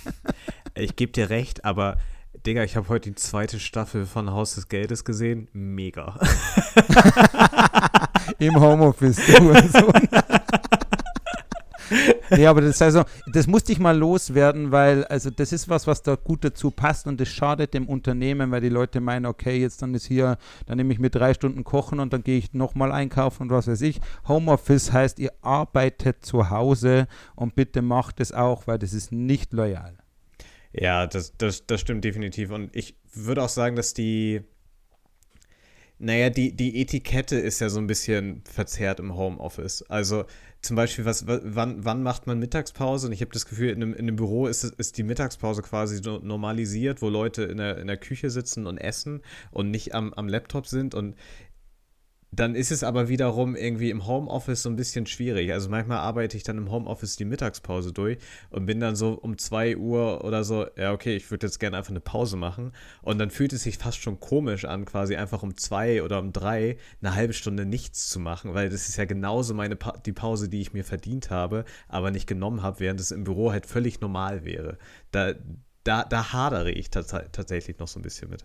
ich gebe dir recht, aber Digga, ich habe heute die zweite Staffel von Haus des Geldes gesehen. Mega. Im Homeoffice, du so nee, aber das, also, das musste ich mal loswerden, weil also das ist was, was da gut dazu passt und das schadet dem Unternehmen, weil die Leute meinen, okay, jetzt dann ist hier, dann nehme ich mir drei Stunden kochen und dann gehe ich nochmal einkaufen und was weiß ich. Homeoffice heißt, ihr arbeitet zu Hause und bitte macht es auch, weil das ist nicht loyal. Ja, das, das, das stimmt definitiv. Und ich würde auch sagen, dass die, naja, die, die Etikette ist ja so ein bisschen verzerrt im Homeoffice. Also zum Beispiel, was, wann, wann macht man Mittagspause? Und ich habe das Gefühl, in einem, in einem Büro ist, ist die Mittagspause quasi normalisiert, wo Leute in der, in der Küche sitzen und essen und nicht am, am Laptop sind. Und dann ist es aber wiederum irgendwie im Homeoffice so ein bisschen schwierig. Also manchmal arbeite ich dann im Homeoffice die Mittagspause durch und bin dann so um 2 Uhr oder so, ja, okay, ich würde jetzt gerne einfach eine Pause machen. Und dann fühlt es sich fast schon komisch an, quasi einfach um 2 oder um 3 eine halbe Stunde nichts zu machen, weil das ist ja genauso meine pa die Pause, die ich mir verdient habe, aber nicht genommen habe, während es im Büro halt völlig normal wäre. Da, da, da hadere ich tatsächlich noch so ein bisschen mit.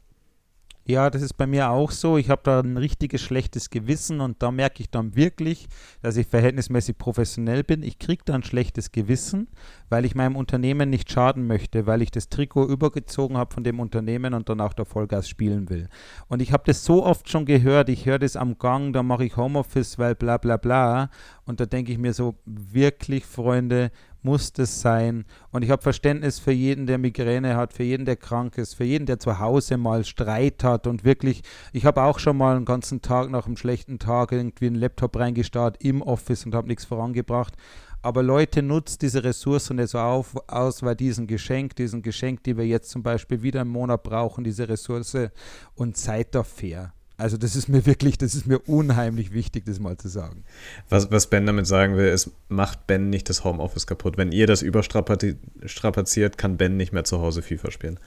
Ja, das ist bei mir auch so. Ich habe da ein richtiges schlechtes Gewissen und da merke ich dann wirklich, dass ich verhältnismäßig professionell bin. Ich kriege da ein schlechtes Gewissen, weil ich meinem Unternehmen nicht schaden möchte, weil ich das Trikot übergezogen habe von dem Unternehmen und dann auch der Vollgas spielen will. Und ich habe das so oft schon gehört. Ich höre das am Gang, da mache ich Homeoffice, weil bla bla bla. Und da denke ich mir so, wirklich, Freunde, muss das sein. Und ich habe Verständnis für jeden, der Migräne hat, für jeden, der krank ist, für jeden, der zu Hause mal Streit hat und wirklich, ich habe auch schon mal einen ganzen Tag nach einem schlechten Tag irgendwie einen Laptop reingestarrt im Office und habe nichts vorangebracht. Aber Leute, nutzt diese Ressourcen so auf, aus, weil diesen Geschenk, diesen Geschenk, die wir jetzt zum Beispiel wieder im Monat brauchen, diese Ressource und seid da fair. Also das ist mir wirklich, das ist mir unheimlich wichtig, das mal zu sagen. Was, was Ben damit sagen will, ist, macht Ben nicht das Homeoffice kaputt. Wenn ihr das überstrapaziert, kann Ben nicht mehr zu Hause FIFA spielen.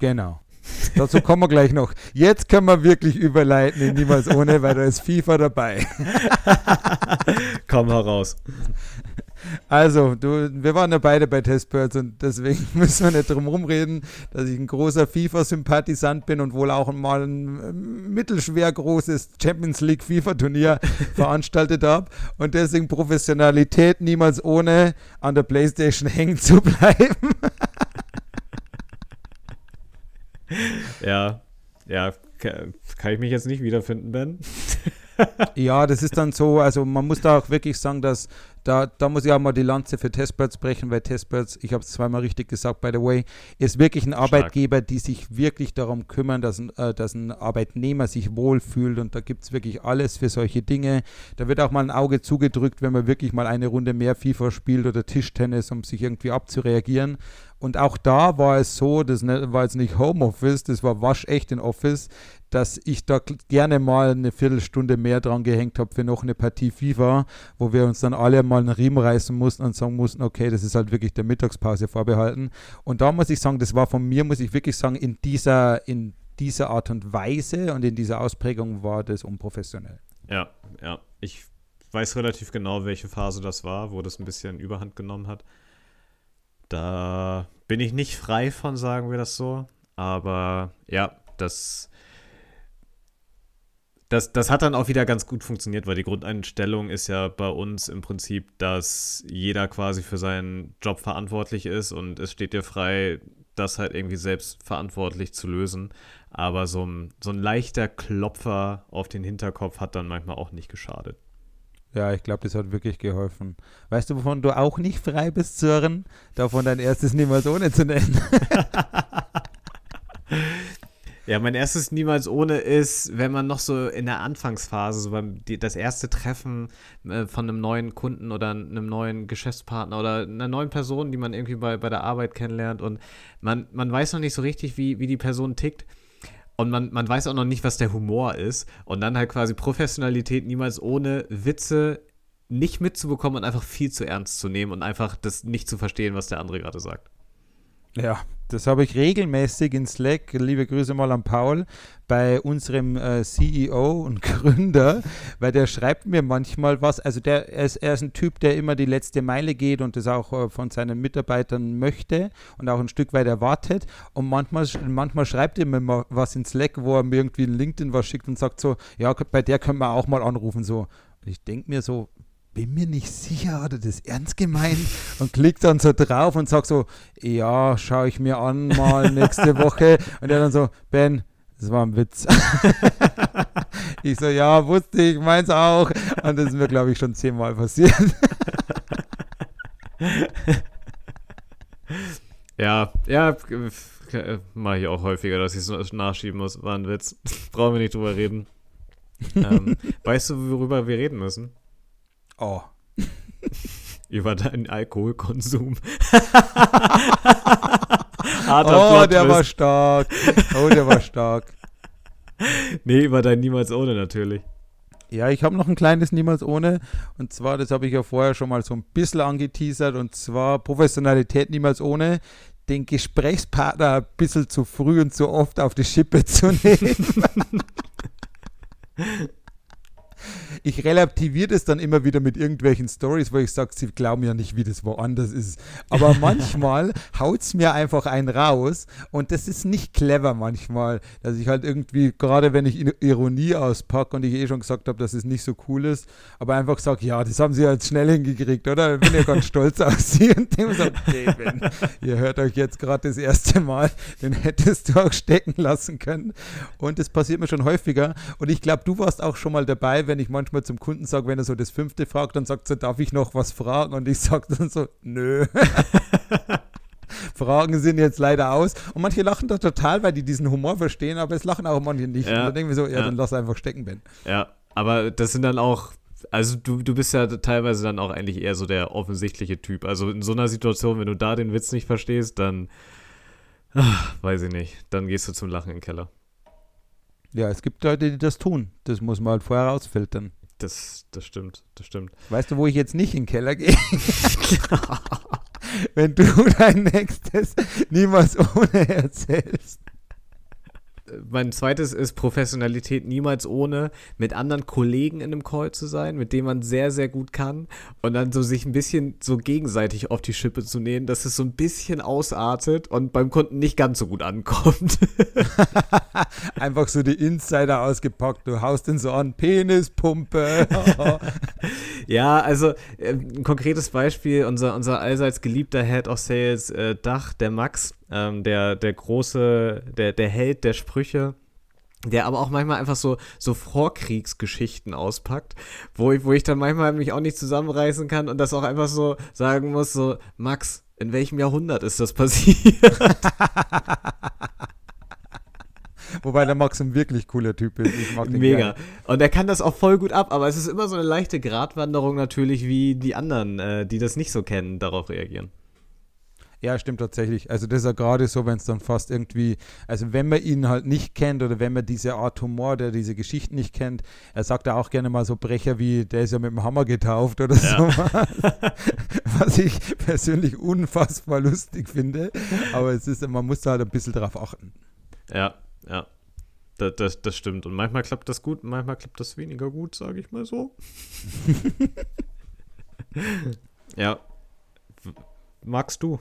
Genau. Dazu kommen wir gleich noch. Jetzt können wir wirklich überleiten in Niemals ohne, weil da ist FIFA dabei. Komm heraus. Also, du, wir waren ja beide bei Testbirds und deswegen müssen wir nicht drum rumreden, dass ich ein großer FIFA-Sympathisant bin und wohl auch mal ein äh, mittelschwer großes Champions League FIFA-Turnier veranstaltet habe und deswegen Professionalität niemals ohne an der Playstation hängen zu bleiben. Ja, ja, kann ich mich jetzt nicht wiederfinden, Ben? ja, das ist dann so, also man muss da auch wirklich sagen, dass da, da muss ich auch mal die Lanze für Testbirds brechen, weil Testbirds, ich habe es zweimal richtig gesagt, by the way, ist wirklich ein Arbeitgeber, die sich wirklich darum kümmern, dass ein, äh, dass ein Arbeitnehmer sich wohlfühlt und da gibt es wirklich alles für solche Dinge. Da wird auch mal ein Auge zugedrückt, wenn man wirklich mal eine Runde mehr FIFA spielt oder Tischtennis, um sich irgendwie abzureagieren. Und auch da war es so, das war jetzt nicht Homeoffice, das war waschecht in Office, dass ich da gerne mal eine Viertelstunde mehr dran gehängt habe für noch eine Partie FIFA, wo wir uns dann alle mal einen Riemen reißen mussten und sagen mussten, okay, das ist halt wirklich der Mittagspause vorbehalten. Und da muss ich sagen, das war von mir, muss ich wirklich sagen, in dieser, in dieser Art und Weise und in dieser Ausprägung war das unprofessionell. Ja, ja. Ich weiß relativ genau, welche Phase das war, wo das ein bisschen Überhand genommen hat. Da bin ich nicht frei von, sagen wir das so. Aber ja, das, das, das hat dann auch wieder ganz gut funktioniert, weil die Grundeinstellung ist ja bei uns im Prinzip, dass jeder quasi für seinen Job verantwortlich ist und es steht dir frei, das halt irgendwie selbst verantwortlich zu lösen. Aber so ein, so ein leichter Klopfer auf den Hinterkopf hat dann manchmal auch nicht geschadet. Ja, ich glaube, das hat wirklich geholfen. Weißt du, wovon du auch nicht frei bist, Sören? Davon dein erstes niemals ohne zu nennen. ja, mein erstes niemals ohne ist, wenn man noch so in der Anfangsphase, so beim das erste Treffen äh, von einem neuen Kunden oder einem neuen Geschäftspartner oder einer neuen Person, die man irgendwie bei, bei der Arbeit kennenlernt und man, man weiß noch nicht so richtig, wie, wie die Person tickt. Und man, man weiß auch noch nicht, was der Humor ist. Und dann halt quasi Professionalität niemals ohne Witze nicht mitzubekommen und einfach viel zu ernst zu nehmen und einfach das nicht zu verstehen, was der andere gerade sagt. Ja, das habe ich regelmäßig in Slack, liebe Grüße mal an Paul, bei unserem äh, CEO und Gründer, weil der schreibt mir manchmal was. Also der er ist, er ist ein Typ, der immer die letzte Meile geht und das auch äh, von seinen Mitarbeitern möchte und auch ein Stück weit erwartet. Und manchmal, manchmal schreibt er mir mal was in Slack, wo er mir irgendwie ein LinkedIn was schickt und sagt so, ja, bei der können wir auch mal anrufen. So. Ich denke mir so, bin mir nicht sicher, hat er das ernst gemeint? Und klickt dann so drauf und sagt so, ja, schaue ich mir an mal nächste Woche. Und er dann so, Ben, das war ein Witz. ich so, ja, wusste ich, meins auch. Und das ist mir, glaube ich, schon zehnmal passiert. ja, ja, mache ich auch häufiger, dass ich es nachschieben muss. War ein Witz. Brauchen wir nicht drüber reden. ähm, weißt du, worüber wir reden müssen? Oh. Über deinen Alkoholkonsum. oh, der war stark. Oh, der war stark. Nee, über dein Niemals ohne natürlich. Ja, ich habe noch ein kleines Niemals ohne. Und zwar, das habe ich ja vorher schon mal so ein bisschen angeteasert. Und zwar Professionalität niemals ohne, den Gesprächspartner ein bisschen zu früh und zu oft auf die Schippe zu nehmen. Ich relativiere das dann immer wieder mit irgendwelchen Stories, wo ich sage, sie glauben ja nicht, wie das woanders ist. Aber manchmal haut es mir einfach einen raus und das ist nicht clever manchmal, dass ich halt irgendwie, gerade wenn ich Ironie auspacke und ich eh schon gesagt habe, dass es nicht so cool ist, aber einfach sage, ja, das haben sie jetzt schnell hingekriegt, oder? Ich bin ja ganz stolz auf sie und dem sagt, Ben, ihr hört euch jetzt gerade das erste Mal, den hättest du auch stecken lassen können. Und das passiert mir schon häufiger und ich glaube, du warst auch schon mal dabei, wenn ich manchmal manchmal zum Kunden sage, wenn er so das fünfte fragt, dann sagt er, darf ich noch was fragen? Und ich sage dann so, nö. Fragen sind jetzt leider aus. Und manche lachen da total, weil die diesen Humor verstehen, aber es lachen auch manche nicht. Ja, und dann denken wir so, ja, ja, dann lass einfach stecken, Ben. Ja, aber das sind dann auch, also du, du bist ja teilweise dann auch eigentlich eher so der offensichtliche Typ. Also in so einer Situation, wenn du da den Witz nicht verstehst, dann, ach, weiß ich nicht, dann gehst du zum Lachen in den Keller. Ja, es gibt Leute, die das tun. Das muss man halt vorher rausfiltern. Das, das stimmt, das stimmt. Weißt du, wo ich jetzt nicht in den Keller gehe? Wenn du dein nächstes niemals ohne erzählst. Mein zweites ist Professionalität niemals ohne, mit anderen Kollegen in einem Call zu sein, mit dem man sehr, sehr gut kann und dann so sich ein bisschen so gegenseitig auf die Schippe zu nehmen, dass es so ein bisschen ausartet und beim Kunden nicht ganz so gut ankommt. Einfach so die Insider ausgepackt, du haust den so an, Penispumpe. ja, also äh, ein konkretes Beispiel, unser, unser allseits geliebter Head of Sales äh, Dach, der Max, ähm, der, der große, der, der Held der Sprüche, der aber auch manchmal einfach so, so Vorkriegsgeschichten auspackt, wo ich, wo ich dann manchmal mich auch nicht zusammenreißen kann und das auch einfach so sagen muss, so, Max, in welchem Jahrhundert ist das passiert? Wobei der Max ein wirklich cooler Typ ist. Ich Mega. Gerne. Und er kann das auch voll gut ab, aber es ist immer so eine leichte Gratwanderung natürlich, wie die anderen, äh, die das nicht so kennen, darauf reagieren. Ja, stimmt tatsächlich. Also das ist ja gerade so, wenn es dann fast irgendwie, also wenn man ihn halt nicht kennt oder wenn man diese Art Humor, der diese Geschichten nicht kennt, er sagt ja auch gerne mal so Brecher wie, der ist ja mit dem Hammer getauft oder ja. so. Was ich persönlich unfassbar lustig finde. Aber es ist, man muss da halt ein bisschen drauf achten. Ja, ja. Das, das, das stimmt. Und manchmal klappt das gut, manchmal klappt das weniger gut, sage ich mal so. ja. Magst du?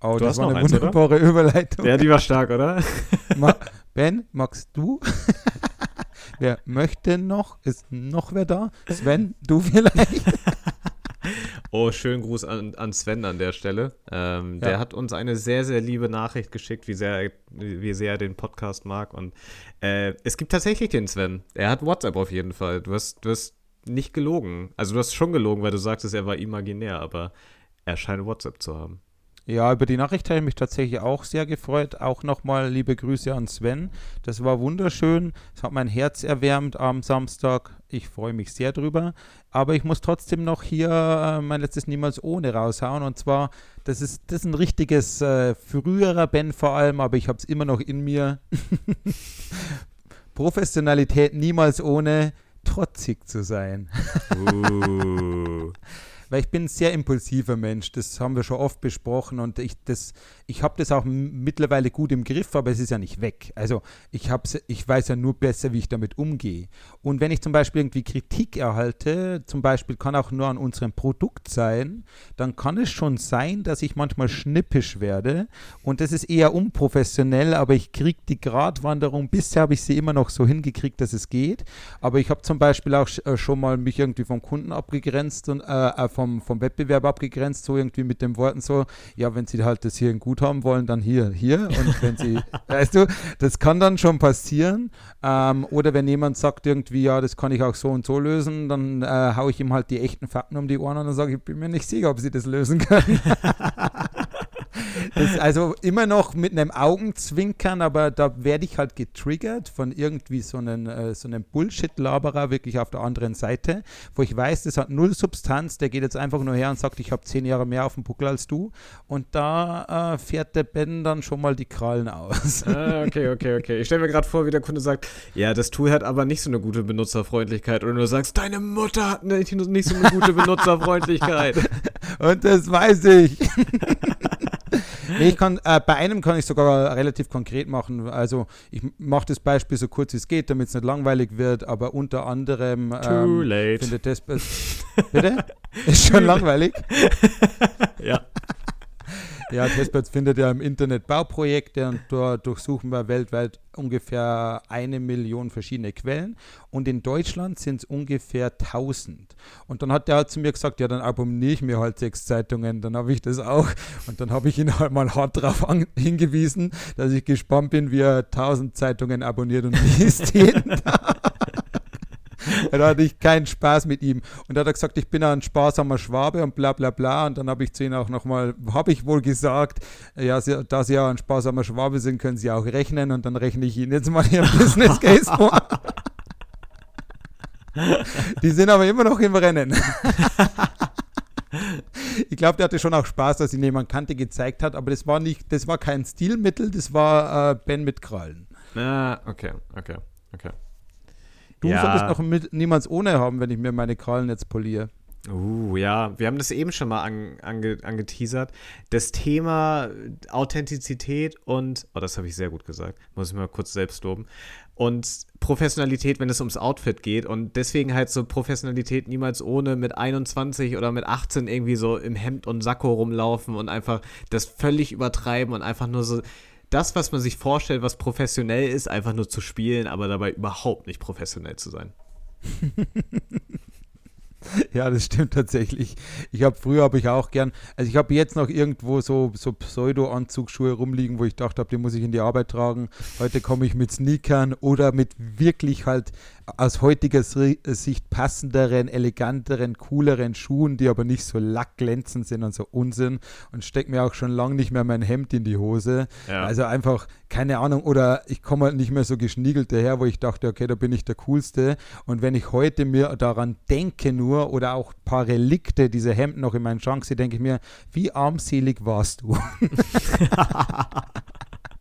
Oh, du das war eine eins, wunderbare oder? Überleitung. Ja, die war stark, oder? ben, magst du? wer möchte noch? Ist noch wer da? Sven, du vielleicht? oh, schönen Gruß an, an Sven an der Stelle. Ähm, ja. Der hat uns eine sehr, sehr liebe Nachricht geschickt, wie sehr, wie sehr er den Podcast mag. Und äh, es gibt tatsächlich den Sven. Er hat WhatsApp auf jeden Fall. Du hast, du hast nicht gelogen. Also du hast schon gelogen, weil du sagtest, er war imaginär, aber er scheint WhatsApp zu haben. Ja, über die Nachricht habe ich mich tatsächlich auch sehr gefreut. Auch nochmal liebe Grüße an Sven. Das war wunderschön. Es hat mein Herz erwärmt am Samstag. Ich freue mich sehr drüber. Aber ich muss trotzdem noch hier äh, mein letztes Niemals ohne raushauen. Und zwar, das ist, das ist ein richtiges äh, früherer Ben vor allem, aber ich habe es immer noch in mir. Professionalität niemals ohne trotzig zu sein. uh weil ich bin ein sehr impulsiver Mensch. Das haben wir schon oft besprochen und ich, ich habe das auch mittlerweile gut im Griff, aber es ist ja nicht weg. Also ich, hab's, ich weiß ja nur besser, wie ich damit umgehe. Und wenn ich zum Beispiel irgendwie Kritik erhalte, zum Beispiel kann auch nur an unserem Produkt sein, dann kann es schon sein, dass ich manchmal schnippisch werde und das ist eher unprofessionell, aber ich kriege die Gratwanderung, bisher habe ich sie immer noch so hingekriegt, dass es geht. Aber ich habe zum Beispiel auch äh, schon mal mich irgendwie vom Kunden abgegrenzt und äh, äh vom, vom Wettbewerb abgegrenzt, so irgendwie mit den Worten so, ja, wenn sie halt das hier in gut haben wollen, dann hier, hier. Und wenn sie, weißt du, das kann dann schon passieren. Ähm, oder wenn jemand sagt irgendwie, ja, das kann ich auch so und so lösen, dann äh, haue ich ihm halt die echten Fakten um die Ohren und dann sage ich, ich bin mir nicht sicher, ob sie das lösen können. Das also immer noch mit einem Augenzwinkern, aber da werde ich halt getriggert von irgendwie so einem, äh, so einem Bullshit-Laberer wirklich auf der anderen Seite, wo ich weiß, das hat null Substanz, der geht jetzt einfach nur her und sagt, ich habe zehn Jahre mehr auf dem Buckel als du. Und da äh, fährt der Ben dann schon mal die Krallen aus. Ah, okay, okay, okay. Ich stelle mir gerade vor, wie der Kunde sagt, ja, das Tool hat aber nicht so eine gute Benutzerfreundlichkeit. Oder du sagst, deine Mutter hat nicht, nicht so eine gute Benutzerfreundlichkeit. und das weiß ich. nee, ich kann, äh, bei einem kann ich sogar relativ konkret machen. Also ich mache das Beispiel so kurz wie es geht, damit es nicht langweilig wird, aber unter anderem ähm, Too late. findet das Bitte? Ist schon langweilig? ja. Ja, Testbeds findet ja im Internet Bauprojekte und dort durchsuchen wir weltweit ungefähr eine Million verschiedene Quellen und in Deutschland sind es ungefähr 1000. Und dann hat der halt zu mir gesagt, ja, dann abonniere ich mir halt sechs Zeitungen, dann habe ich das auch. Und dann habe ich ihn halt mal hart darauf hingewiesen, dass ich gespannt bin, wie er 1000 Zeitungen abonniert und liest jeden Tag. Da hatte ich keinen Spaß mit ihm. Und da hat er gesagt, ich bin ein sparsamer Schwabe und bla bla bla. Und dann habe ich zu ihm auch nochmal, habe ich wohl gesagt, ja, da Sie ja ein sparsamer Schwabe sind, können Sie auch rechnen. Und dann rechne ich Ihnen jetzt mal Ihren Business Case vor. Die sind aber immer noch im Rennen. ich glaube, der hatte schon auch Spaß, dass ihn jemand Kante gezeigt hat, aber das war nicht, das war kein Stilmittel, das war äh, Ben mit Krallen. Ah, okay, okay, okay. Du ja. solltest noch mit, niemals ohne haben, wenn ich mir meine Krallen jetzt poliere. Uh, ja, wir haben das eben schon mal an, ange, angeteasert. Das Thema Authentizität und, oh, das habe ich sehr gut gesagt, muss ich mal kurz selbst loben. Und Professionalität, wenn es ums Outfit geht. Und deswegen halt so Professionalität niemals ohne mit 21 oder mit 18 irgendwie so im Hemd und Sakko rumlaufen und einfach das völlig übertreiben und einfach nur so das, was man sich vorstellt, was professionell ist, einfach nur zu spielen, aber dabei überhaupt nicht professionell zu sein. Ja, das stimmt tatsächlich. Ich habe früher habe ich auch gern, also ich habe jetzt noch irgendwo so, so Pseudo-Anzugsschuhe rumliegen, wo ich dachte, die muss ich in die Arbeit tragen. Heute komme ich mit Sneakern oder mit wirklich halt aus heutiger Sicht passenderen, eleganteren, cooleren Schuhen, die aber nicht so lackglänzend sind und so Unsinn und stecke mir auch schon lange nicht mehr mein Hemd in die Hose. Ja. Also einfach, keine Ahnung, oder ich komme halt nicht mehr so geschniegelt daher, wo ich dachte, okay, da bin ich der Coolste. Und wenn ich heute mir daran denke nur oder auch ein paar Relikte dieser Hemden noch in meinen Schrank sehe, denke ich mir, wie armselig warst du?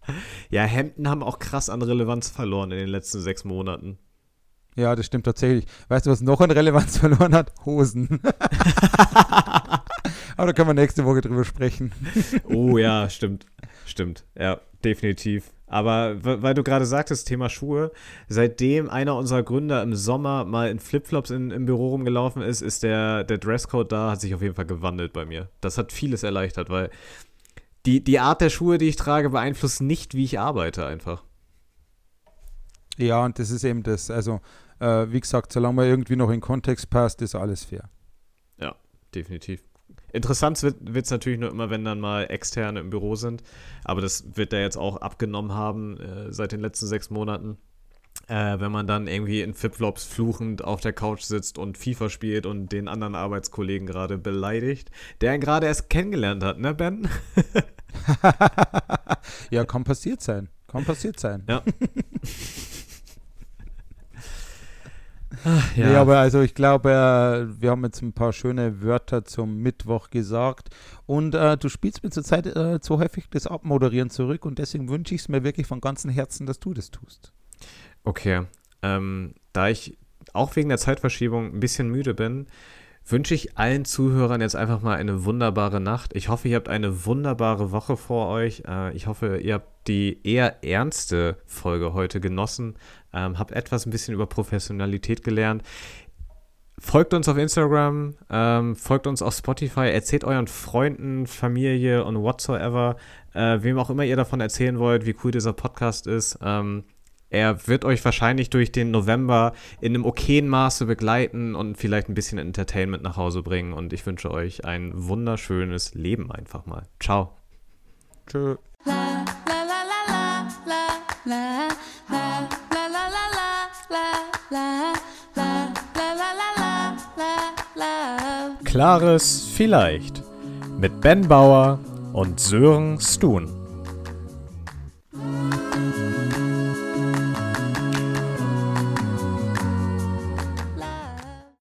ja, Hemden haben auch krass an Relevanz verloren in den letzten sechs Monaten. Ja, das stimmt tatsächlich. Weißt du, was noch an Relevanz verloren hat? Hosen. Aber da können wir nächste Woche drüber sprechen. oh ja, stimmt. Stimmt. Ja, definitiv. Aber weil du gerade sagtest, Thema Schuhe, seitdem einer unserer Gründer im Sommer mal in Flipflops in, im Büro rumgelaufen ist, ist der, der Dresscode da, hat sich auf jeden Fall gewandelt bei mir. Das hat vieles erleichtert, weil die, die Art der Schuhe, die ich trage, beeinflusst nicht, wie ich arbeite einfach. Ja, und das ist eben das. Also äh, wie gesagt, solange man irgendwie noch in Kontext passt, ist alles fair. Ja, definitiv. Interessant wird es natürlich nur immer, wenn dann mal Externe im Büro sind. Aber das wird er jetzt auch abgenommen haben äh, seit den letzten sechs Monaten. Äh, wenn man dann irgendwie in Flipflops fluchend auf der Couch sitzt und FIFA spielt und den anderen Arbeitskollegen gerade beleidigt, der ihn gerade erst kennengelernt hat, ne, Ben? ja, kann passiert sein. Kann passiert sein. Ja. Ach, ja. Nee, aber also ich glaube, äh, wir haben jetzt ein paar schöne Wörter zum Mittwoch gesagt. Und äh, du spielst mir zurzeit äh, zu häufig das Abmoderieren zurück und deswegen wünsche ich es mir wirklich von ganzem Herzen, dass du das tust. Okay. Ähm, da ich auch wegen der Zeitverschiebung ein bisschen müde bin, wünsche ich allen Zuhörern jetzt einfach mal eine wunderbare Nacht. Ich hoffe, ihr habt eine wunderbare Woche vor euch. Äh, ich hoffe, ihr habt die eher ernste Folge heute genossen, ähm, habt etwas ein bisschen über Professionalität gelernt. Folgt uns auf Instagram, ähm, folgt uns auf Spotify, erzählt euren Freunden, Familie und whatsoever, äh, wem auch immer ihr davon erzählen wollt, wie cool dieser Podcast ist. Ähm, er wird euch wahrscheinlich durch den November in einem okayen Maße begleiten und vielleicht ein bisschen Entertainment nach Hause bringen. Und ich wünsche euch ein wunderschönes Leben einfach mal. Ciao. Tschö. Klares Vielleicht mit Ben Bauer und Sören Stun.